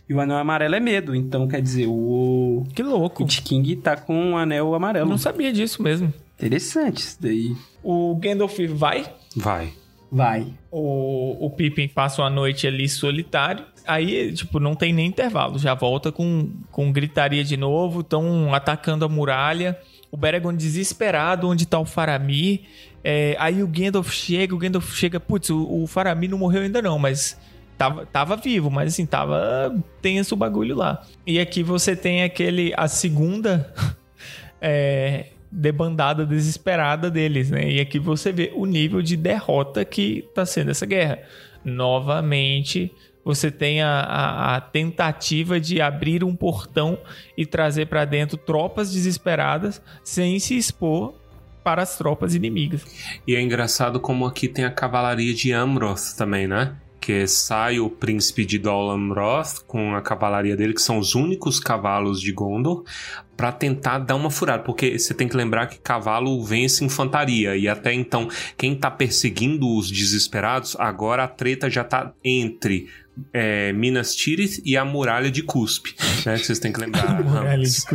E o anel amarelo é medo. Então, quer dizer, o Que louco. Kit King tá com um anel amarelo. não sabia disso mesmo. Interessante isso daí. O Gandalf vai, Vai. Vai. o, o Pippin passa uma noite ali solitário. Aí, tipo, não tem nem intervalo. Já volta com, com gritaria de novo. Estão atacando a muralha. O Beregond desesperado, onde tá o Faramir. É, aí o Gandalf chega, o Gandalf chega, putz, o, o Faramir não morreu ainda não, mas tava, tava vivo, mas assim, tava tenso o bagulho lá. E aqui você tem aquele, a segunda é, debandada desesperada deles, né? E aqui você vê o nível de derrota que tá sendo essa guerra. Novamente, você tem a, a- a tentativa de abrir um portão e trazer para dentro tropas desesperadas sem se expor para as tropas inimigas. E é engraçado como aqui tem a cavalaria de Amroth também, né? Que sai o príncipe de Dol Amroth com a cavalaria dele, que são os únicos cavalos de Gondor, pra tentar dar uma furada. Porque você tem que lembrar que cavalo vence infantaria. E até então, quem tá perseguindo os desesperados, agora a treta já tá entre é, Minas Tirith e a muralha de Cuspe. Né? Que vocês têm que lembrar. Ramos.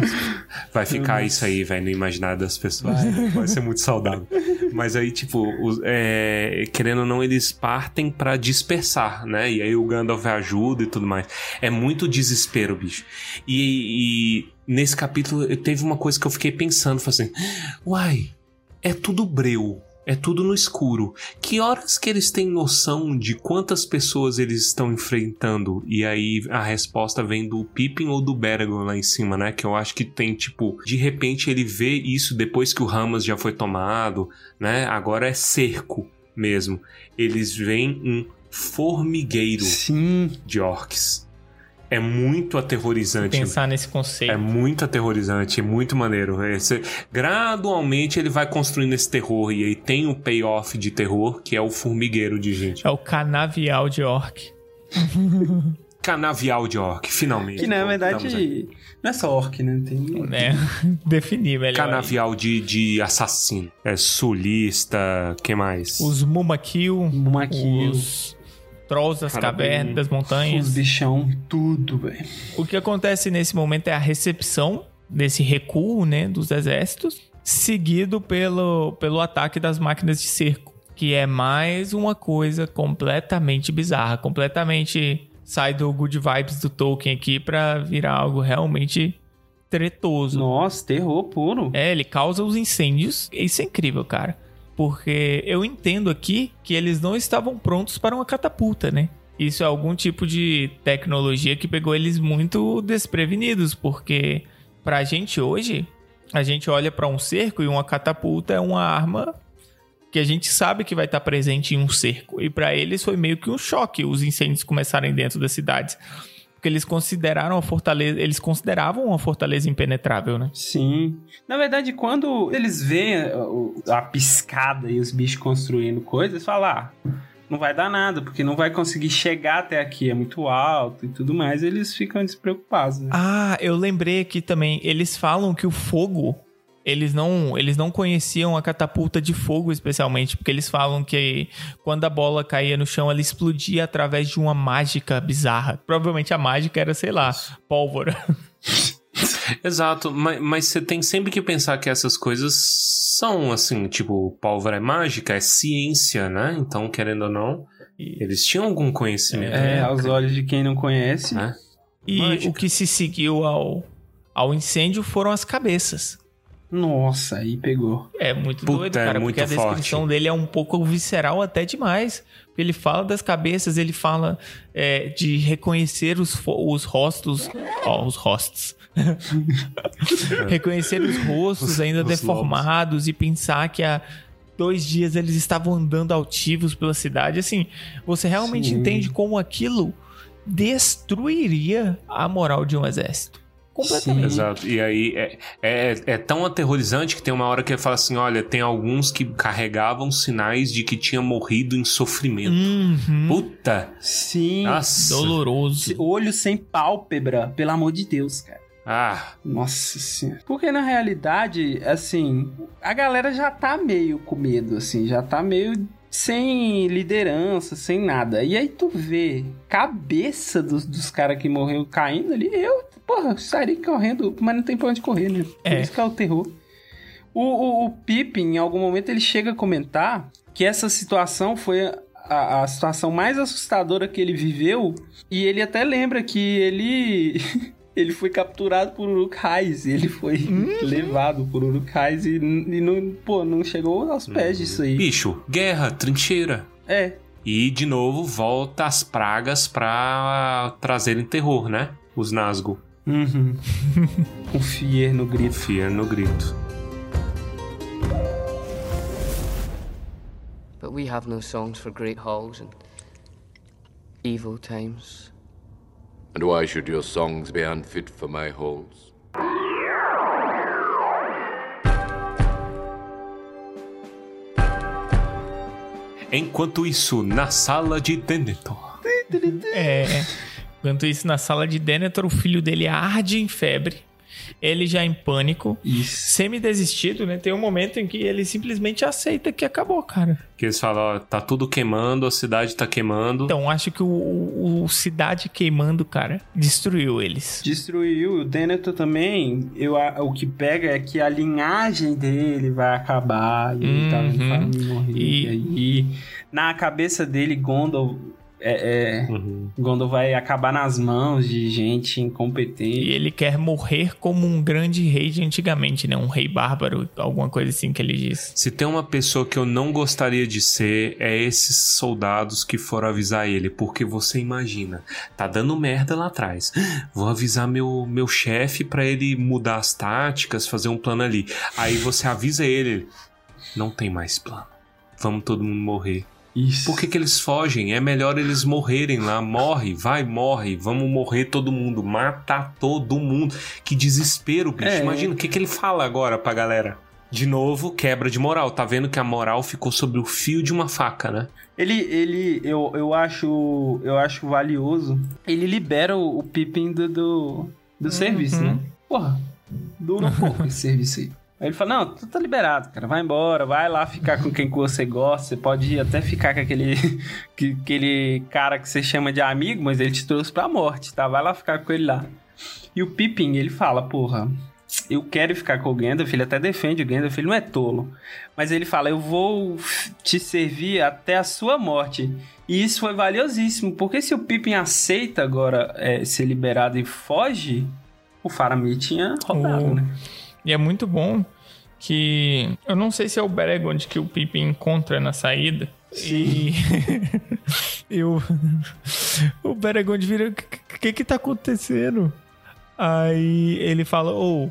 Vai ficar isso aí, velho, no imaginário das pessoas. Vai, ser muito saudável. Mas aí, tipo, os- é, querendo ou não, eles partem pra dispersar, né? E aí o Gandalf ajuda e tudo mais. É muito desespero, bicho. E, e nesse capítulo eu- teve uma coisa que eu fiquei pensando, falei assim, uai, é tudo breu. É tudo no escuro. Que horas que eles têm noção de quantas pessoas eles estão enfrentando? E aí a resposta vem do Pippin ou do Beragon lá em cima, né? Que eu acho que tem, tipo, de repente ele vê isso depois que o Ramas já foi tomado, né? Agora é cerco mesmo. Eles veem um formigueiro Sim. de orcs. É muito aterrorizante. Pensar nesse conceito. É muito aterrorizante, é muito maneiro. É, cê- gradualmente ele vai construindo esse terror e aí tem o payoff de terror, que é o formigueiro de gente. É o canavial de orc. Canavial de orc, finalmente. Que na verdade não é só orc, né? Tem... né? Definir melhor. aí. Canavial de, de assassino. É sulista, que mais? Os Mumakil, Mumakil. os Trolls das Caramba. cavernas, das Os montanhas. bichão, tudo, velho. O que acontece nesse momento é a recepção desse recuo, né, dos exércitos, seguido pelo, pelo ataque das máquinas de cerco, que é mais uma coisa completamente bizarra, completamente sai do good vibes do Tolkien aqui pra virar algo realmente tretoso. Nossa, terror puro. É, ele causa os incêndios. Isso é incrível, cara. Porque eu entendo aqui que eles não estavam prontos para uma catapulta, né? Isso é algum tipo de tecnologia que pegou eles muito desprevenidos, porque pra gente hoje, a gente olha pra um cerco e uma catapulta é uma arma que a gente sabe que vai estar presente em um cerco. E pra eles foi meio que um choque os incêndios começarem dentro das cidades. Porque eles consideraram a fortaleza, eles consideravam uma fortaleza impenetrável, né? Sim. Na verdade, quando eles veem a, o- a piscada e os bichos construindo coisas, falam, ah, não vai dar nada, porque não vai conseguir chegar até aqui, é muito alto e tudo mais. Eles ficam despreocupados, né? Ah, eu lembrei aqui também. Eles falam que o fogo. Eles não, eles não conheciam a catapulta de fogo, especialmente, porque eles falam que quando a bola caía no chão, ela explodia através de uma mágica bizarra. Provavelmente a mágica era, sei lá, pólvora. Exato, mas, mas você tem sempre que pensar que essas coisas são assim, tipo, pólvora é mágica, é ciência, né? Então, querendo ou não, eles tinham algum conhecimento. É, né? aos olhos de quem não conhece. Né? E Mágica. o que se seguiu ao, ao incêndio foram as cabeças. Nossa, aí pegou. É muito Puta, doido, é cara, muito porque a descrição forte. dele é um pouco visceral até demais. Porque ele fala das cabeças, ele fala é, de reconhecer os, os rostos. Ó, os rostos. reconhecer os rostos ainda os deformados e pensar que há dois dias eles estavam andando altivos pela cidade. Assim, você realmente Sim. entende como aquilo destruiria a moral de um exército. Completamente. Exato. E aí é, é, é tão aterrorizante que tem uma hora que ele fala assim: olha, tem alguns que carregavam sinais de que tinha morrido em sofrimento. Uhum. Puta! Sim. Nossa! Doloroso. Olho sem pálpebra, pelo amor de Deus, cara. Ah, Nossa senhora. Porque na realidade, assim, a galera já tá meio com medo, assim, já tá meio sem liderança, sem nada. E aí tu vê cabeça dos, dos caras que morreram caindo ali, eu, porra, estaria correndo, mas não tem pra onde correr, né? Por É. isso que é o terror. O, o, o Pippin, em algum momento, ele chega a comentar que essa situação foi a, a situação mais assustadora que ele viveu. E ele até lembra que ele. Ele foi capturado por Uruk-hais, ele foi levado por Uruk-hais e, e não, pô, não chegou aos pés disso aí. bicho, guerra, trincheira. É, E de novo volta as pragas pra trazerem terror, né? Os Nazgûl. Uhum. um fier no grito. Fear no grito. But we have no songs for great halls and evil times. And why should your songs be unfit for my halls? Enquanto isso, na sala de Denethor. É. Enquanto isso, na sala de Denethor, o filho dele arde em febre. Ele já em pânico, Isso. semi-desistido, né? Tem um momento em que ele simplesmente aceita que acabou, cara. Que eles falam, ó, tá tudo queimando, a cidade tá queimando. Então, acho que o, o- o Cidade Queimando, cara, destruiu eles. Destruiu. O Denethor também, eu, a- o que pega é que a linhagem dele vai acabar. E ele tá Uhum. família morrer. E- E... aí, na cabeça dele, Gondor... É, é, Uhum. Gondor vai acabar nas mãos de gente E incompetente. ele quer morrer como um grande rei de antigamente, né? Um rei bárbaro, alguma coisa assim que ele diz. Se tem uma pessoa que eu não gostaria de ser, é esses soldados que foram avisar ele. Porque você imagina, tá dando merda lá atrás. Vou avisar meu, meu chefe pra ele mudar as táticas, fazer um plano ali. Aí você avisa ele, não tem mais plano. Vamos todo mundo morrer. Isso. Por que, que eles fogem? É melhor eles morrerem lá. Morre, vai, morre. Vamos morrer todo mundo. Mata todo mundo. Que desespero, bicho. É. Imagina o que, que ele fala agora pra galera. De novo, quebra de moral. Tá vendo que a moral ficou sobre o fio de uma faca, né? Ele, ele eu, eu acho eu acho valioso. Ele libera o, o Pippin do, do, do serviço, né? Porra, dura um pouco esse serviço aí. Aí ele fala, não, tu tá liberado, cara, vai embora, vai lá ficar com quem que você gosta, você pode até ficar com aquele, que- aquele cara que você chama de amigo, mas ele te trouxe pra morte, tá? Vai lá ficar com ele lá. E o Pippin, ele fala, porra, eu quero ficar com o Gandalf, ele até defende o Gandalf, ele não é tolo. Mas ele fala, eu vou te servir até a sua morte. E isso foi valiosíssimo, porque se o Pippin aceita agora é, ser liberado e foge, o Faramir tinha rodado, O- né? E é muito bom que. Eu não sei se é o Beregond que o Pippin encontra na saída. E. e o. O Beregond vira. O que, que que tá acontecendo? Aí ele fala: Ô,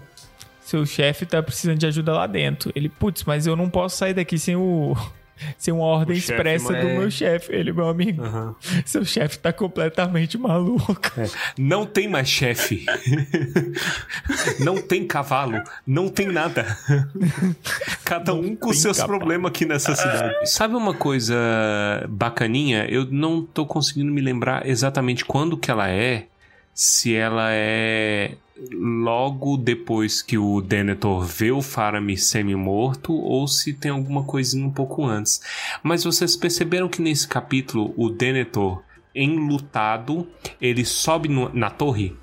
seu chefe tá precisando de ajuda lá dentro. Ele, putz, mas eu não posso sair daqui sem o. Sem uma ordem O expressa do meu chefe. Ele, meu amigo, Aham. seu chefe tá completamente maluco. Não tem mais chefe. não tem cavalo. Não tem nada. Cada um com seus cavalo. problemas aqui nessa cidade. Sabe uma coisa bacaninha? Eu não tô conseguindo me lembrar exatamente quando que ela é. Se ela é logo depois que o Denethor vê o Faramir semi-morto ou se tem alguma coisinha um pouco antes. Mas vocês perceberam que nesse capítulo o Denethor enlutado, ele sobe no- na torre.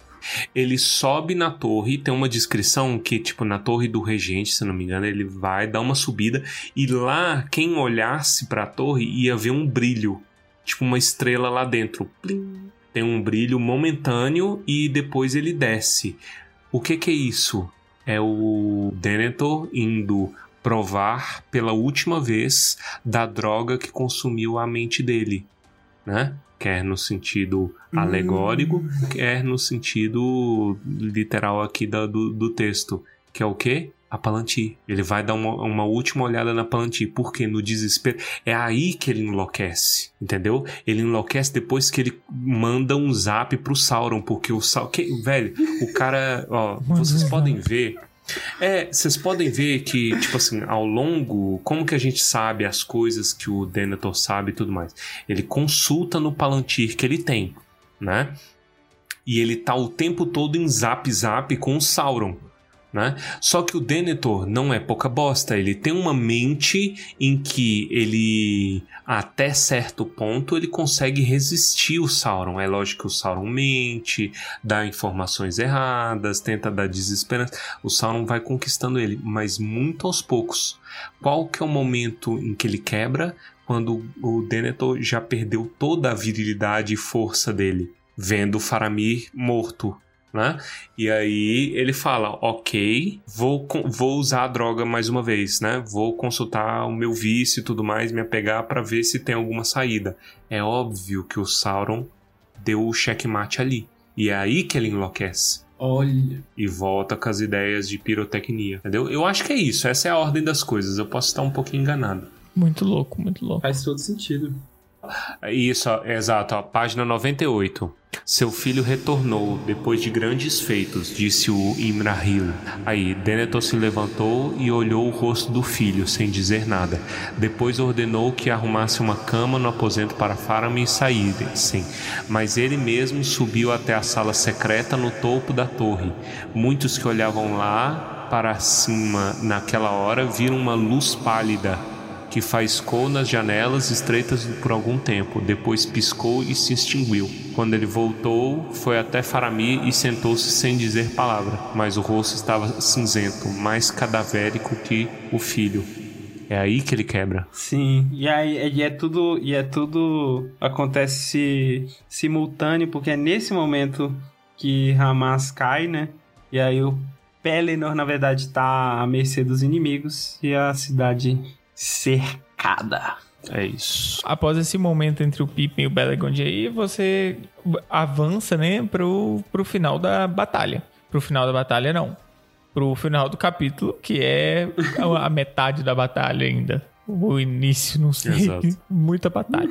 Ele sobe na torre, tem uma descrição que, tipo, na torre do regente, se não me engano, ele vai dar uma subida e lá, quem olhasse pra torre ia ver um brilho, tipo uma estrela lá dentro. Plim. Tem um brilho momentâneo e depois ele desce. O que que é isso? É o Denethor indo provar pela última vez da droga que consumiu a mente dele, né? Quer no sentido alegórico, quer no sentido literal aqui da- do, do texto, que é o quê? A Palantir. Ele vai dar uma, uma última olhada na Palantir, porque no desespero é aí que ele enlouquece, entendeu? Ele enlouquece depois que ele manda um zap pro Sauron, porque o Sauron, velho, o cara, ó, vocês podem ver é, vocês podem ver que, tipo assim, ao longo, como que a gente sabe as coisas que o Denethor sabe e tudo mais? Ele consulta no Palantir que ele tem, né? E ele tá o tempo todo em zap zap com o Sauron. Né? Só que o Denethor não é pouca bosta, ele tem uma mente em que ele, até certo ponto, ele consegue resistir o Sauron. É lógico que o Sauron mente, dá informações erradas, tenta dar desesperança. O Sauron vai conquistando ele, mas muito aos poucos. Qual que é o momento em que ele quebra? Quando o Denethor já perdeu toda a virilidade e força dele, vendo Faramir morto, né? E aí ele fala, ok, vou, vou usar a droga mais uma vez, né? Vou consultar o meu vício e tudo mais, me apegar para ver se tem alguma saída. É óbvio que o Sauron deu o checkmate ali. E é aí que ele enlouquece Olha. e volta com as ideias de pirotecnia, entendeu? Eu acho que é isso, essa é a ordem das coisas. Eu posso estar um pouquinho enganado. Muito louco, muito louco. Faz todo sentido. Isso, ó, exato, ó, página 98. Seu filho retornou depois de grandes feitos, disse o Imrahil. Aí, Denethor se levantou e olhou o rosto do filho, sem dizer nada. Depois ordenou que arrumasse uma cama no aposento para Faramir e saíssem. Mas ele mesmo subiu até a sala secreta no topo da torre. Muitos que olhavam lá para cima naquela hora viram uma luz pálida que faiscou nas janelas estreitas por algum tempo, depois piscou e se extinguiu. Quando ele voltou, foi até Faramir e sentou-se sem dizer palavra, mas o rosto estava cinzento, mais cadavérico que o filho. É aí que ele quebra. Sim, e aí e é tudo e é tudo acontece simultâneo porque é nesse momento que Hamas cai, né? E aí o Pelennor na verdade tá à mercê dos inimigos e a cidade cercada. É isso. Após esse momento entre o Pippin e o Belegond aí, você avança, né, pro, pro final da batalha. Pro final da batalha, não. Pro final do capítulo, que é a a metade da batalha ainda. O início, não sei. Exato. Muita batalha.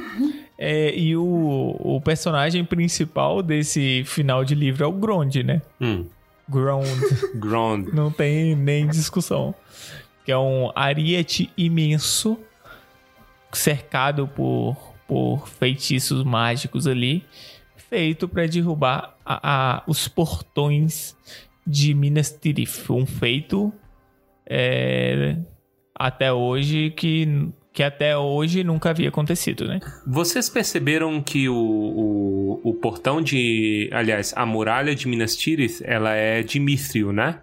É, e o, o personagem principal desse final de livro é o Grond, né? Hum. Grond. Grond. Não tem nem discussão. Que é um ariete imenso, cercado por, por feitiços mágicos ali, feito para derrubar a- a- os portões de Minas Tirith. Um feito é, até hoje que, que até hoje nunca havia acontecido, né? Vocês perceberam que o, o, o portão de. Aliás, a muralha de Minas Tirith, ela é de Mithril, né?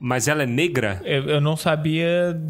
Mas ela é negra? Eu, eu não sabia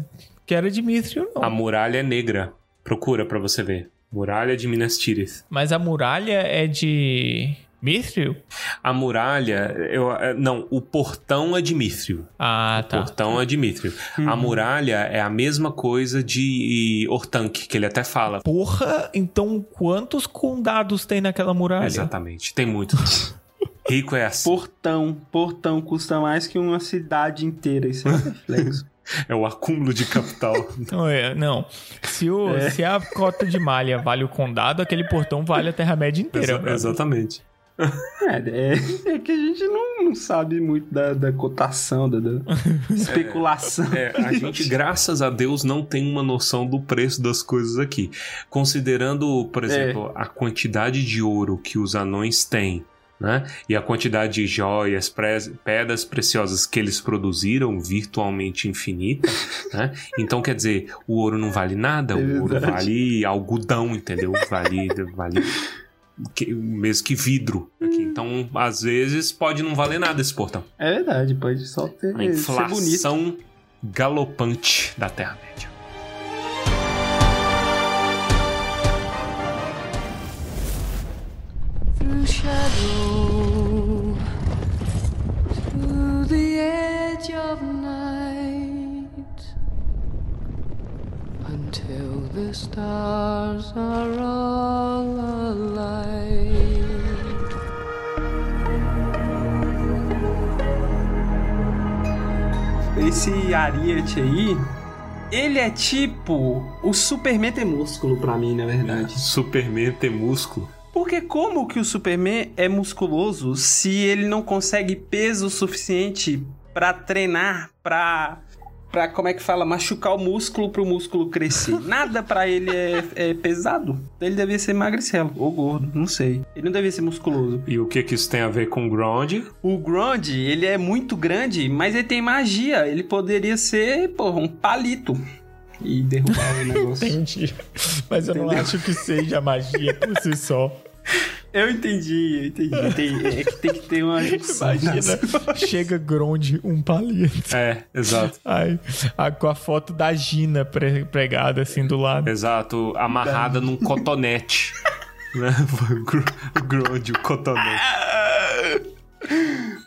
que era de Mithril, não. A muralha é negra. Procura pra você ver. Muralha de Minas Tirith. Mas a muralha é de Mithril? A muralha, eu, é, não, o portão é de Mithril. Ah, O tá. portão é de Mithril. A muralha é a mesma coisa de Ortank, que ele até fala. Porra, então quantos condados tem naquela muralha? Exatamente, tem muito. Rico é assim. Portão. Portão custa mais que uma cidade inteira. Isso é um reflexo. É o acúmulo de capital. Não, é, não. Se, o, É. se a cota de malha vale o condado, aquele portão vale a Terra-média inteira. Exa- exatamente. É, é, é que a gente não, não sabe muito da, da cotação, da, da especulação. É, a gente, graças a Deus, não tem uma noção do preço das coisas aqui. Considerando, por exemplo, a quantidade de ouro que os anões têm, né? E a quantidade de joias, pre- pedras preciosas que eles produziram, virtualmente infinita, né? Então, quer dizer, o ouro não vale nada, o ouro vale algodão, entendeu? Vale, vale que- mesmo que vidro aqui. Então, às vezes, pode não valer nada esse portão. É verdade, pode só ter, A inflação galopante da Terra-média. Esse Ariete aí, ele é tipo o Superman músculo pra mim, na verdade. Superman músculo. Porque como que o Superman é musculoso se ele não consegue peso suficiente pra treinar, pra para como é que fala, machucar o músculo pro músculo crescer? Nada pra ele é, é pesado. Ele devia ser magricelo ou gordo, não sei. Ele não devia ser musculoso. E o que que isso tem a ver com Ground? O Grond, ele é muito grande, mas ele tem magia. Ele poderia ser, porra, um palito. E derrubar o negócio. Entendi. Mas eu não Entendeu? acho que seja magia por si só. Eu entendi, eu entendi. Tem, é que tem que ter uma junção. Imagina, chega Gronde, um palito. É, exato. Aí, com a foto da Gina pre- pregada assim do lado. Exato, amarrada num cotonete. né? O Ground, o cotonete.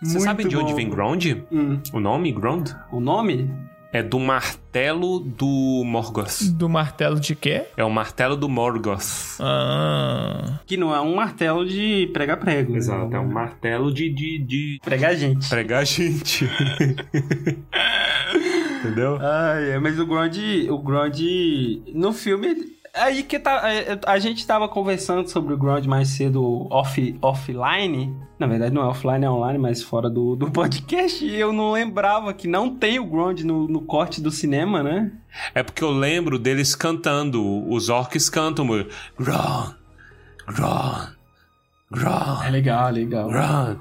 Você Muito sabe de onde bom. vem Ground? Hum. O nome Ground? O nome? É do martelo do Morgoth. Do martelo de quê? É o martelo do Morgoth. Ah. Que não é um martelo de pregar prego. Exato, é um martelo de, de, de Pregar gente. pregar gente. Entendeu? Ai, é, mas o Grond, o Grond no filme, ele- aí que tá, é, a gente tava conversando sobre o Grond mais cedo off, offline. Na verdade não é offline, é online, mas fora do, do podcast. E eu não lembrava que não tem o Grond no, no corte do cinema, né? É porque eu lembro deles cantando. Os orcs cantam. Gron, Gron, Gron, É legal, legal.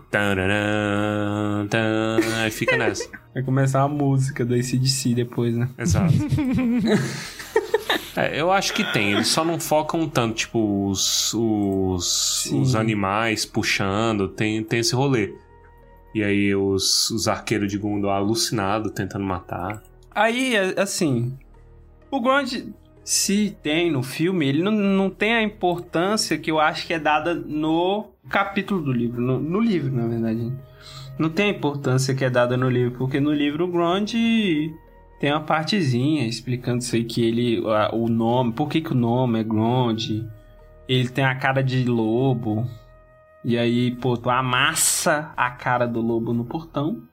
Tararã, tan. Aí fica nessa. Vai começar a música do ACDC depois, né? Exato. É, eu acho que tem, eles só não focam tanto, tipo, os, os, os animais puxando, tem, tem esse rolê. E aí os, os arqueiros de Gondor alucinados tentando matar. Aí, é, assim, o Grond, se tem no filme, ele não, não tem a importância que eu acho que é dada no capítulo do livro, no, no livro, na verdade. Não tem a importância que é dada no livro, porque no livro o Grond tem uma partezinha explicando isso aí, que ele, a- o nome, por que que o nome é Grond, ele tem a cara de lobo, e aí, pô, tu amassa a cara do lobo no portão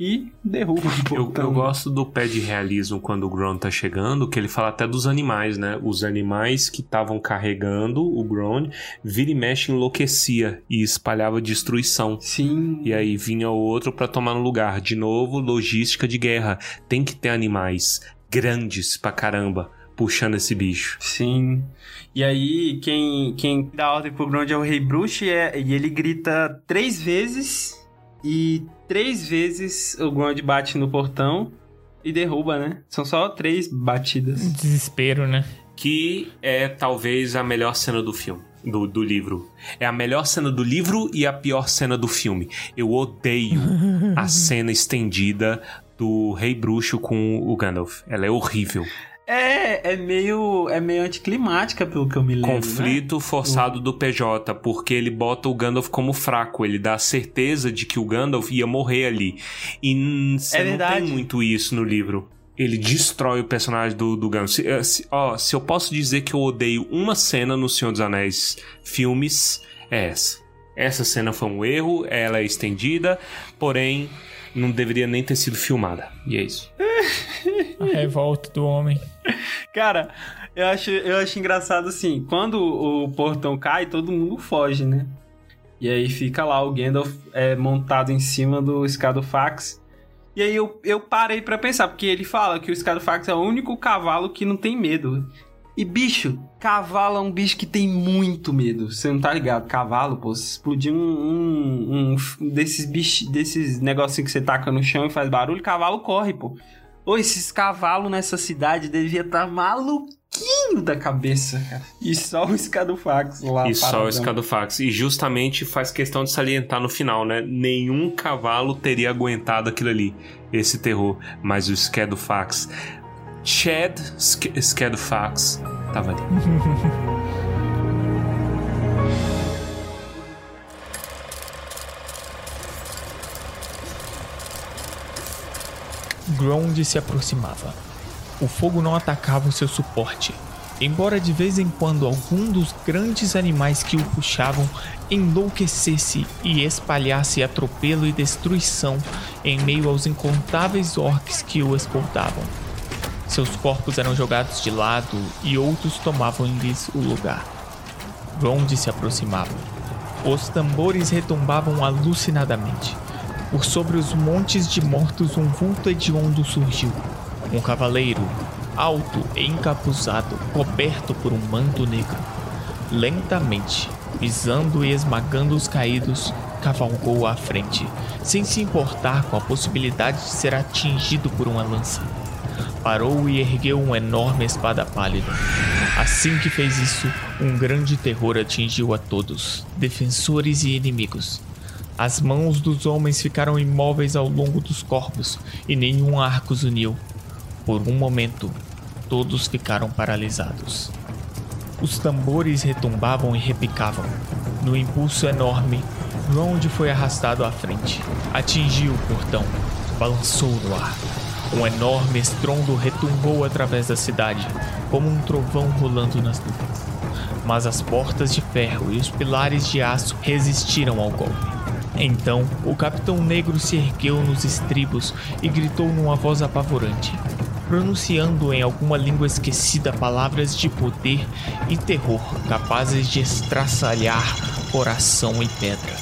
e derruba o Eu, portão. eu gosto do pé de realismo quando o Gron tá chegando, que ele fala até dos animais, né? Os animais que estavam carregando o Gron, vira e mexe enlouquecia e espalhava destruição. Sim. E aí vinha o outro pra tomar no lugar. De novo, logística de guerra. Tem que ter animais grandes pra caramba puxando esse bicho. Sim. E aí, quem, quem dá ordem pro Grond é o Rei Bruxo e, é- e ele grita três vezes. E três vezes o Grond bate no portão e derruba, né? São só três batidas. Desespero, né? Que é talvez a melhor cena do filme. Do, do livro. É a melhor cena do livro e a pior cena do filme. Eu odeio a cena estendida do Rei Bruxo com o Gandalf. Ela é horrível. É, é meio, é meio anticlimática, pelo que eu me lembro. Conflito né? forçado do PJ, porque ele bota o Gandalf como fraco. Ele dá a certeza de que o Gandalf ia morrer ali. E você É não verdade. tem muito isso no livro. Ele destrói o personagem do, do Gandalf. Se, eh, se- ó, se eu posso dizer que eu odeio uma cena no Senhor dos Anéis filmes, é essa. Essa cena foi um erro, ela é estendida, porém não deveria nem ter sido filmada. E é isso. A revolta do homem. Cara, eu acho, eu acho engraçado assim, quando o portão cai, todo mundo foge, né? E aí fica lá o Gandalf é, montado em cima do Scadofax. E aí eu, eu parei pra pensar, porque ele fala que o Scadofax é o único cavalo que não tem medo. E bicho, cavalo é um bicho que tem muito medo. Você não tá ligado? Cavalo, pô, se explodir um, um, um desses bichos, desses negocinhos que você taca no chão e faz barulho, cavalo corre, pô. Ô, esses cavalos nessa cidade devia estar maluquinho da cabeça, cara. E só o Scadofax lá. E só o paradão. Scadofax. E justamente faz questão de salientar no final, né? Nenhum cavalo teria aguentado aquilo ali, esse terror. Mas o Scadofax, Chad Scadofax, tava ali. Grond se aproximava. O fogo não atacava o seu suporte, embora de vez em quando algum dos grandes animais que o puxavam enlouquecesse e espalhasse atropelo e destruição em meio aos incontáveis orcs que o escoltavam. Seus corpos eram jogados de lado e outros tomavam-lhes o lugar. Grond se aproximava. Os tambores retumbavam alucinadamente. Por sobre os montes de mortos um vulto hediondo surgiu. Um cavaleiro, alto e encapuzado, coberto por um manto negro. Lentamente, pisando e esmagando os caídos, cavalgou à frente, sem se importar com a possibilidade de ser atingido por uma lança. Parou e ergueu uma enorme espada pálida. Assim que fez isso, um grande terror atingiu a todos, defensores e inimigos. As mãos dos homens ficaram imóveis ao longo dos corpos e nenhum arco os uniu. Por um momento, todos ficaram paralisados. Os tambores retumbavam e repicavam. No impulso enorme, Rond foi arrastado à frente. Atingiu o portão, balançou no ar. Um enorme estrondo retumbou através da cidade, como um trovão rolando nas nuvens. Mas as portas de ferro e os pilares de aço resistiram ao golpe. Então, o Capitão Negro se ergueu nos estribos e gritou numa voz apavorante, pronunciando em alguma língua esquecida palavras de poder e terror capazes de estraçalhar coração e pedra.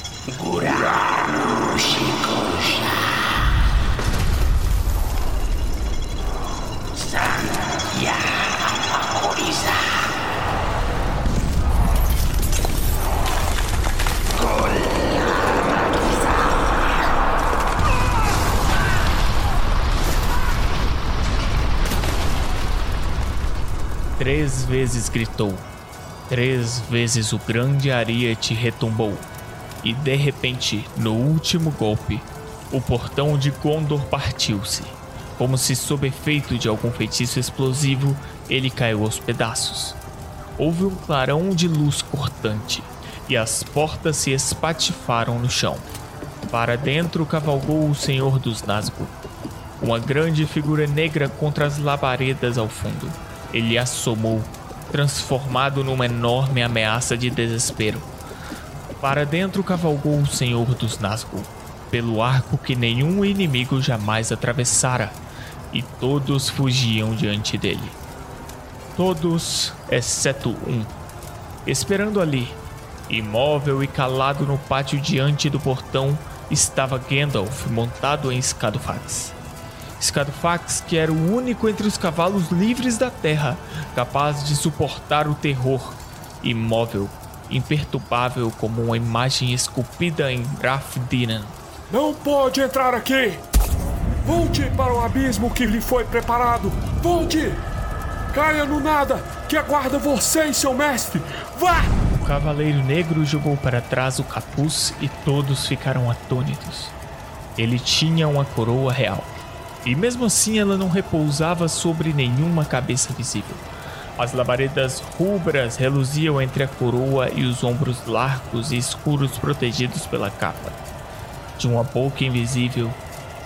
Três vezes gritou. Três vezes o grande ariete retumbou. E de repente, no último golpe, o portão de Gondor partiu-se. Como se sob efeito de algum feitiço explosivo, ele caiu aos pedaços. Houve um clarão de luz cortante e as portas se espatifaram no chão. Para dentro cavalgou o Senhor dos Nazgûl, uma grande figura negra contra as labaredas ao fundo. Ele assomou, transformado numa enorme ameaça de desespero. Para dentro cavalgou o Senhor dos Nazgûl, pelo arco que nenhum inimigo jamais atravessara, e todos fugiam diante dele. Todos, exceto um. Esperando ali, imóvel e calado no pátio diante do portão, estava Gandalf montado em Scadofax. Scadofax, que era o único entre os cavalos livres da terra, capaz de suportar o terror, imóvel, imperturbável como uma imagem esculpida em Grafdinan. Não pode entrar aqui! Volte para o abismo que lhe foi preparado! Volte! Caia no nada, que aguarda você e seu mestre! Vá! O cavaleiro negro jogou para trás o capuz e todos ficaram atônitos. Ele tinha uma coroa real. E mesmo assim ela não repousava sobre nenhuma cabeça visível. As labaredas rubras reluziam entre a coroa e os ombros largos e escuros protegidos pela capa. De uma boca invisível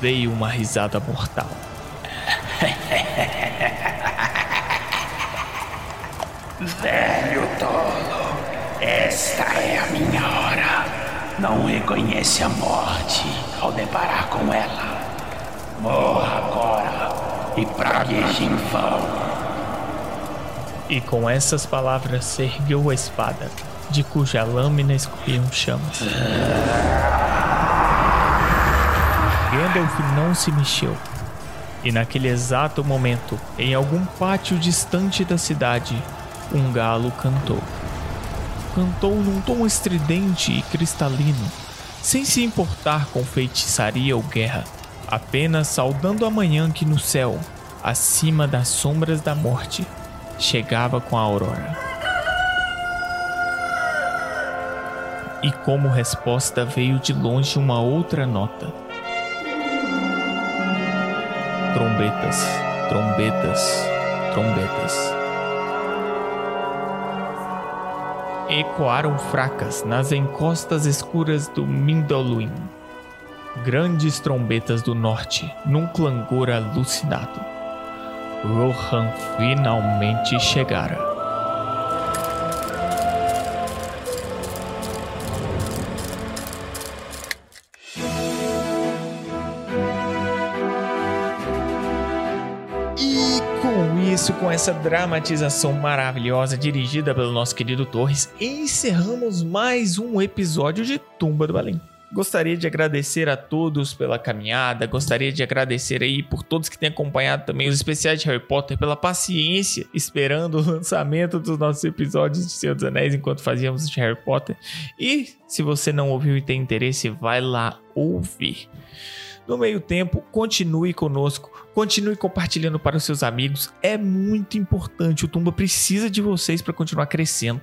veio uma risada mortal. Velho tolo, esta é a minha hora. Não reconhece a morte ao deparar com ela. Morra agora e pragueje em vão. E com essas palavras ergueu a espada, de cuja lâmina escorriam chamas. Gandalf não se mexeu. E naquele exato momento, em algum pátio distante da cidade, um galo cantou. Cantou num tom estridente e cristalino, sem se importar com feitiçaria ou guerra, apenas saudando a manhã que no céu, acima das sombras da morte, chegava com a aurora. E como resposta veio de longe uma outra nota. Trombetas, trombetas, trombetas. Ecoaram fracas nas encostas escuras do Mindoluin. Grandes trombetas do norte, num clangor alucinado. Rohan finalmente chegara. E com isso, com essa dramatização maravilhosa dirigida pelo nosso querido Torres, encerramos mais um episódio de Tumba do Balim. Gostaria de agradecer a todos pela caminhada, gostaria de agradecer aí por todos que têm acompanhado também os especiais de Harry Potter, pela paciência esperando o lançamento dos nossos episódios de Senhor dos Anéis enquanto fazíamos de Harry Potter. E se você não ouviu e tem interesse, vai lá ouvir. No meio tempo, continue conosco, continue compartilhando para os seus amigos. É muito importante. O Tumba precisa de vocês para continuar crescendo.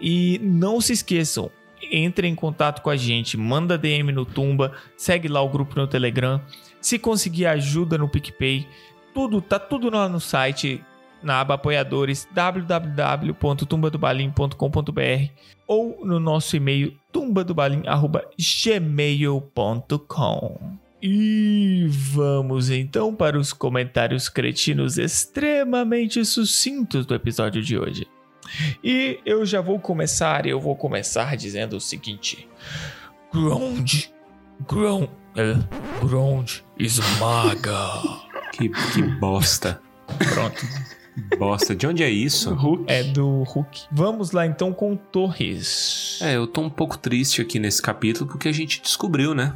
E não se esqueçam, entre em contato com a gente, manda DM no Tumba, segue lá o grupo no Telegram. Se conseguir ajuda no PicPay, tudo tá tudo lá no site na aba apoiadores www.tumbadobalim.com.br ou no nosso e-mail tumbadobalim@gmail.com. E vamos então para os comentários cretinos extremamente sucintos do episódio de hoje. E eu já vou começar, eu vou começar dizendo o seguinte: Ground, Ground, é, Ground esmaga. Que, que bosta. Pronto. Bosta. De onde é isso? É do Hulk. Vamos lá então com Torres. É, eu tô um pouco triste aqui nesse capítulo porque a gente descobriu, né?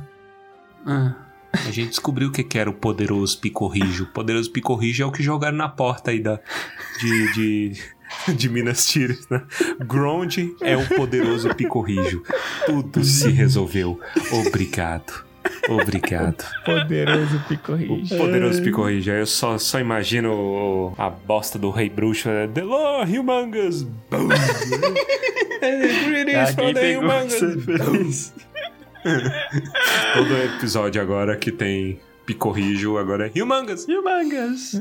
Ah, A gente descobriu o que que era o poderoso picorrijo. O poderoso picorrijo é o que jogaram na porta aí da, de, de, de Minas Tirith, né? Grond é o poderoso picorrijo. Tudo se resolveu. Obrigado. Obrigado. Poderoso O Picorrijo. poderoso picorrijo. Eu só, só imagino o- a bosta do rei bruxo. né? The Law Humongous. Boom. Greetings from the. Todo episódio agora que tem picorrijo, agora é Humongous. Humongous.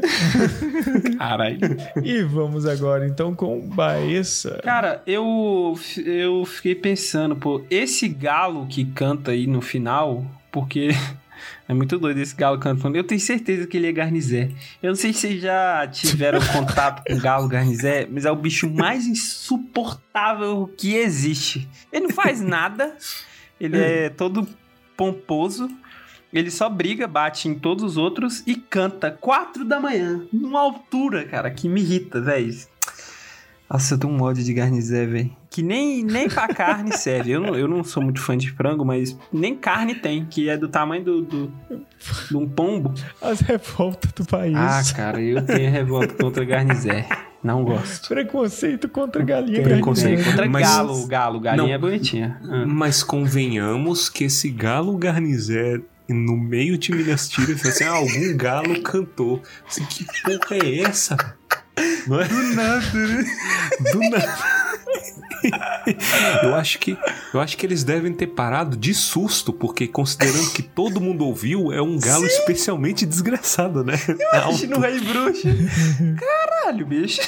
Caralho. E vamos agora então com Baessa. Cara, eu, eu fiquei pensando, pô, esse galo que canta aí no final, porque é muito doido esse galo cantando. Eu tenho certeza que ele é garnizé. Eu não sei se vocês já tiveram contato com galo garnizé, mas é o bicho mais insuportável que existe. Ele não faz nada, ele é todo pomposo. Ele só briga, bate em todos os outros e canta quatro da manhã, numa altura, cara, que me irrita, velho. Nossa, eu tenho um ódio de garnizé, velho. Que nem, nem pra carne serve. Eu não, eu não sou muito fã de frango, mas nem carne tem, que é do tamanho do, do, de um pombo. As revoltas do país. Ah, cara, eu tenho revolta contra garnizé. Não gosto. Preconceito contra galinha Preconceito. garnizé. Contra Mas- galo, galo. Galinha Não. é bonitinha. Ah. Mas convenhamos que esse galo garnizé no meio de Minas Tirith, assim, ah, algum galo cantou. Assim, que porra é essa? Não é? Do nada, né? Do nada. eu acho que eu acho que eles devem ter parado de susto, porque considerando que todo mundo ouviu, é um galo especialmente desgraçado, né? Imagina o Rei Bruxo. Caralho, bicho.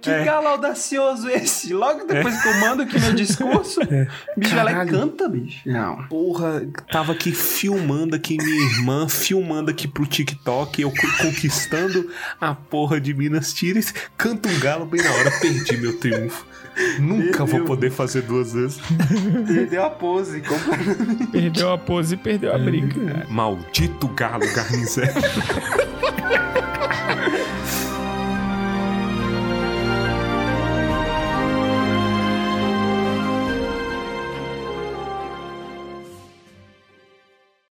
Que É. galo audacioso esse. Logo depois que eu mando aqui meu discurso, o bicho vai lá e Caralho. canta, bicho. Não. Porra, tava aqui filmando aqui minha irmã, filmando aqui pro TikTok, eu co- conquistando a porra de Minas Tirith, canta um galo bem na hora, perdi meu triunfo. Nunca vou Perdeu. poder fazer duas vezes. Perdeu a pose. completamente. Perdeu a pose e perdeu a briga. Maldito galo garnizé.